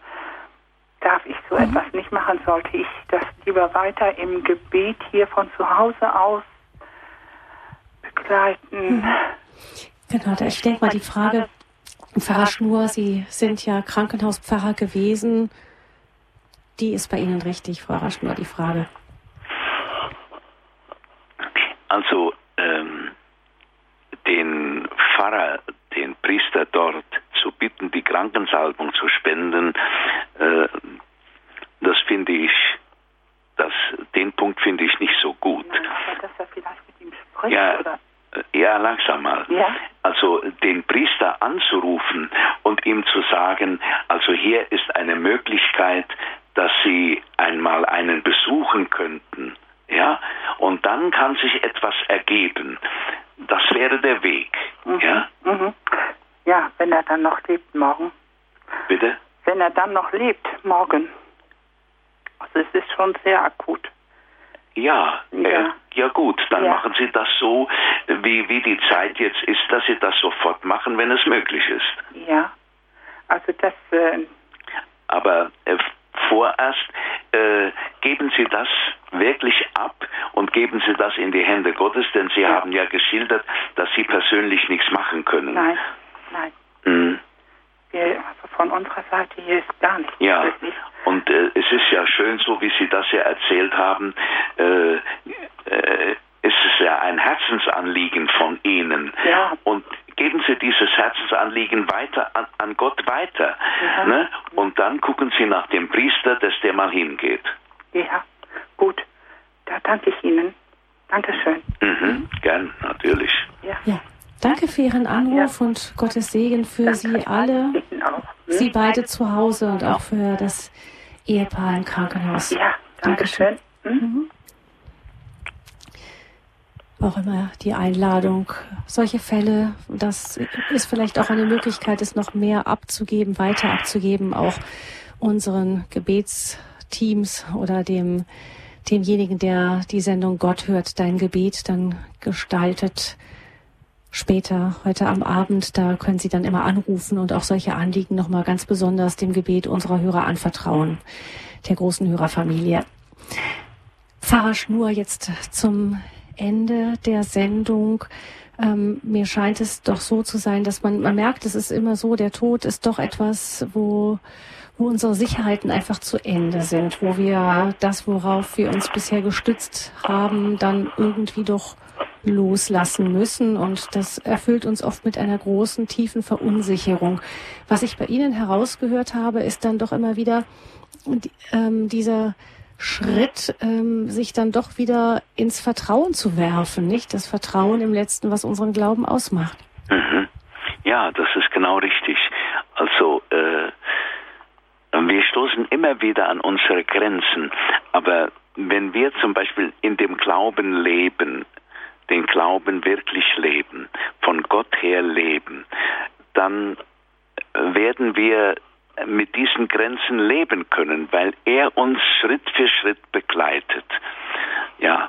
J: darf ich so mhm. etwas nicht machen? Sollte ich das lieber weiter im Gebet hier von zu Hause aus begleiten? Mhm.
A: Genau, da stellt mal die Frage, Pfarrer Schnur, Sie sind ja Krankenhauspfarrer gewesen. Die ist bei Ihnen richtig, Frau Raschnur, die Frage.
B: Also ähm, den Pfarrer, den Priester dort zu bitten, die Krankensalbung zu spenden, äh, das finde ich, das, den Punkt finde ich nicht so gut. Ja? Äh, ja, langsam mal. Ja? Also den Priester anzurufen und ihm zu sagen, also hier ist eine Möglichkeit, dass Sie einmal einen besuchen könnten ja, und dann kann sich etwas ergeben. Das wäre der Weg, mhm. ja.
J: Mhm. Ja, wenn er dann noch lebt morgen.
B: Bitte?
J: Wenn er dann noch lebt morgen. Also es ist schon sehr akut.
B: Ja, ja, äh, ja gut, dann ja. machen Sie das so, wie, wie die Zeit jetzt ist, dass Sie das sofort machen, wenn es möglich ist.
J: Ja, also das... Äh,
B: Aber äh, vorerst äh, geben Sie das wirklich ab und geben Sie das in die Hände Gottes, denn Sie ja. haben ja geschildert, dass Sie persönlich nichts machen können.
J: Nein, nein. Mhm. Wir von unserer Seite hier ist gar nichts
B: Ja.
J: möglich.
B: Und äh, es ist ja schön, so wie Sie das ja erzählt haben, äh, äh, es ist ja ein Herzensanliegen von Ihnen.
J: Ja.
B: Und geben Sie dieses Herzensanliegen weiter an, an Gott weiter.
J: Ja.
B: Ne? Und dann gucken Sie nach dem Priester, dass der mal hingeht.
J: Ja, gut. Da danke ich Ihnen. Dankeschön.
B: Mhm. Gern, natürlich.
A: Ja. Danke für Ihren Anruf und Gottes Segen für Sie alle. Sie beide zu Hause und auch für das Ehepaar im Krankenhaus.
J: Ja, Dankeschön.
A: Mhm. Auch immer die Einladung, solche Fälle, das ist vielleicht auch eine Möglichkeit, es noch mehr abzugeben, weiter abzugeben, auch unseren Gebetsteams oder dem, demjenigen, der die Sendung Gott hört, dein Gebet dann gestaltet. Später, heute am Abend, da können Sie dann immer anrufen und auch solche Anliegen nochmal ganz besonders dem Gebet unserer Hörer anvertrauen, der großen Hörerfamilie. Pfarrer Schnur jetzt zum Ende der Sendung. Ähm, mir scheint es doch so zu sein, dass man, man merkt, es ist immer so, der Tod ist doch etwas, wo, wo unsere Sicherheiten einfach zu Ende sind, wo wir das, worauf wir uns bisher gestützt haben, dann irgendwie doch loslassen müssen. Und das erfüllt uns oft mit einer großen, tiefen Verunsicherung. Was ich bei Ihnen herausgehört habe, ist dann doch immer wieder ähm, dieser Schritt, ähm, sich dann doch wieder ins Vertrauen zu werfen, nicht? Das Vertrauen im Letzten, was unseren Glauben ausmacht.
B: Mhm. Ja, das ist genau richtig. Also äh, wir stoßen immer wieder an unsere Grenzen, aber wenn wir zum Beispiel in dem Glauben leben, den Glauben wirklich leben, von Gott her leben, dann werden wir mit diesen Grenzen leben können, weil er uns Schritt für Schritt begleitet. Ja,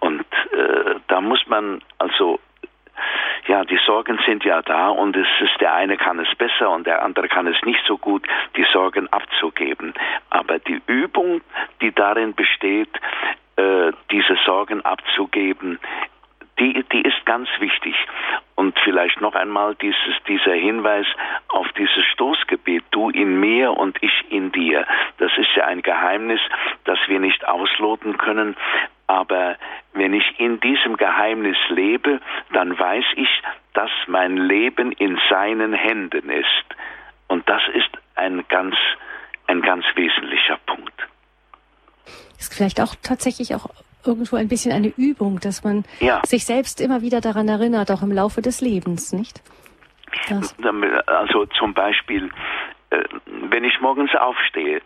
B: und äh, da muss man also ja, die Sorgen sind ja da und es ist der eine kann es besser und der andere kann es nicht so gut, die Sorgen abzugeben. Aber die Übung, die darin besteht, äh, diese Sorgen abzugeben, die, die ist ganz wichtig. Und vielleicht noch einmal dieses, dieser Hinweis auf dieses Stoßgebet, du in mir und ich in dir. Das ist ja ein Geheimnis, das wir nicht ausloten können. Aber wenn ich in diesem Geheimnis lebe, dann weiß ich, dass mein Leben in seinen Händen ist. Und das ist ein ganz, ein ganz wesentlicher Punkt.
A: Ist vielleicht auch tatsächlich auch irgendwo ein bisschen eine Übung, dass man
B: Ja.
A: sich selbst immer wieder daran erinnert, auch im Laufe des Lebens, nicht? Das,
B: Also zum Beispiel, äh, wenn ich morgens aufstehe,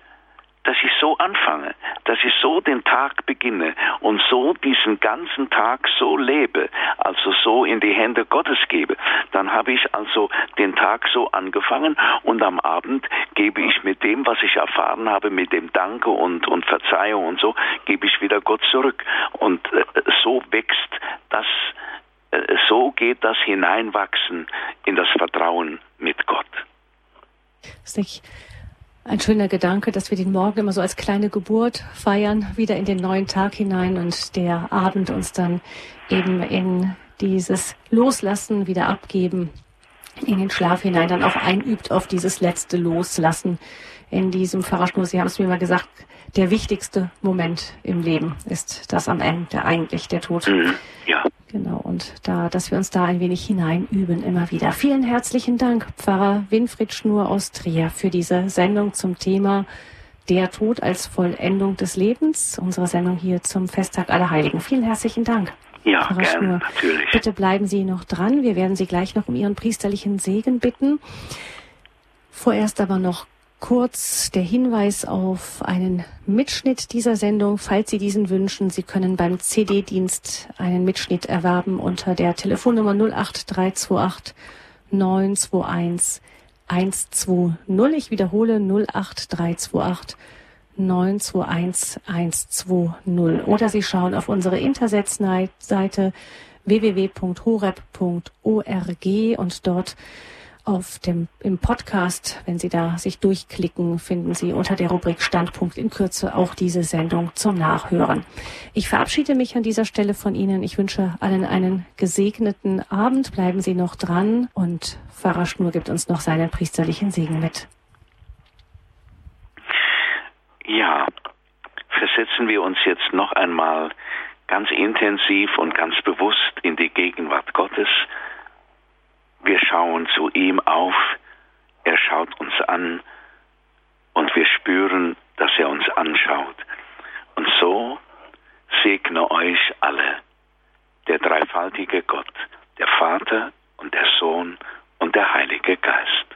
B: dass ich so anfange, dass ich so den Tag beginne und so diesen ganzen Tag so lebe, also so in die Hände Gottes gebe, dann habe ich also den Tag so angefangen und am Abend gebe ich mit dem, was ich erfahren habe, mit dem Danke und, und Verzeihung und so, gebe ich wieder Gott zurück. Und äh, so wächst das, äh, so geht das Hineinwachsen in das Vertrauen mit Gott.
A: ist nicht ein schöner Gedanke, dass wir den Morgen immer so als kleine Geburt feiern, wieder in den neuen Tag hinein und der Abend uns dann eben in dieses Loslassen wieder abgeben, in den Schlaf hinein dann auch einübt auf dieses letzte Loslassen in diesem Pfarrerschnur. Sie haben es mir mal gesagt, der wichtigste Moment im Leben ist das am Ende eigentlich der Tod.
B: Ja.
A: Genau, und da, dass wir uns da ein wenig hineinüben immer wieder. Vielen herzlichen Dank, Pfarrer Winfried Schnur aus Trier, für diese Sendung zum Thema Der Tod als Vollendung des Lebens. Unsere Sendung hier zum Festtag aller Heiligen. Vielen herzlichen Dank.
B: Ja,
A: Pfarrer
B: gern,
A: Schnur.
B: natürlich.
A: Bitte bleiben Sie noch dran. Wir werden Sie gleich noch um Ihren priesterlichen Segen bitten. Vorerst aber noch kurz der Hinweis auf einen Mitschnitt dieser Sendung, falls Sie diesen wünschen. Sie können beim CD-Dienst einen Mitschnitt erwerben unter der Telefonnummer 08328 921 120. Ich wiederhole 08328 921 120. Oder Sie schauen auf unsere Interseite www.horeb.org und dort auf dem, im Podcast, wenn Sie da sich durchklicken, finden Sie unter der Rubrik Standpunkt in Kürze auch diese Sendung zum Nachhören. Ich verabschiede mich an dieser Stelle von Ihnen. Ich wünsche allen einen gesegneten Abend. Bleiben Sie noch dran und Pfarrer Schnur gibt uns noch seinen priesterlichen Segen mit.
B: Ja, versetzen wir uns jetzt noch einmal ganz intensiv und ganz bewusst in die Gegenwart Gottes wir schauen zu ihm auf, er schaut uns an und wir spüren, dass er uns anschaut. Und so segne euch alle der dreifaltige Gott, der Vater und der Sohn und der Heilige Geist.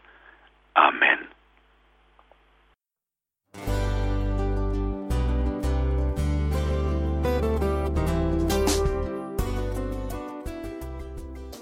B: Amen.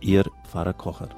K: Ihr Pfarrer Kocher.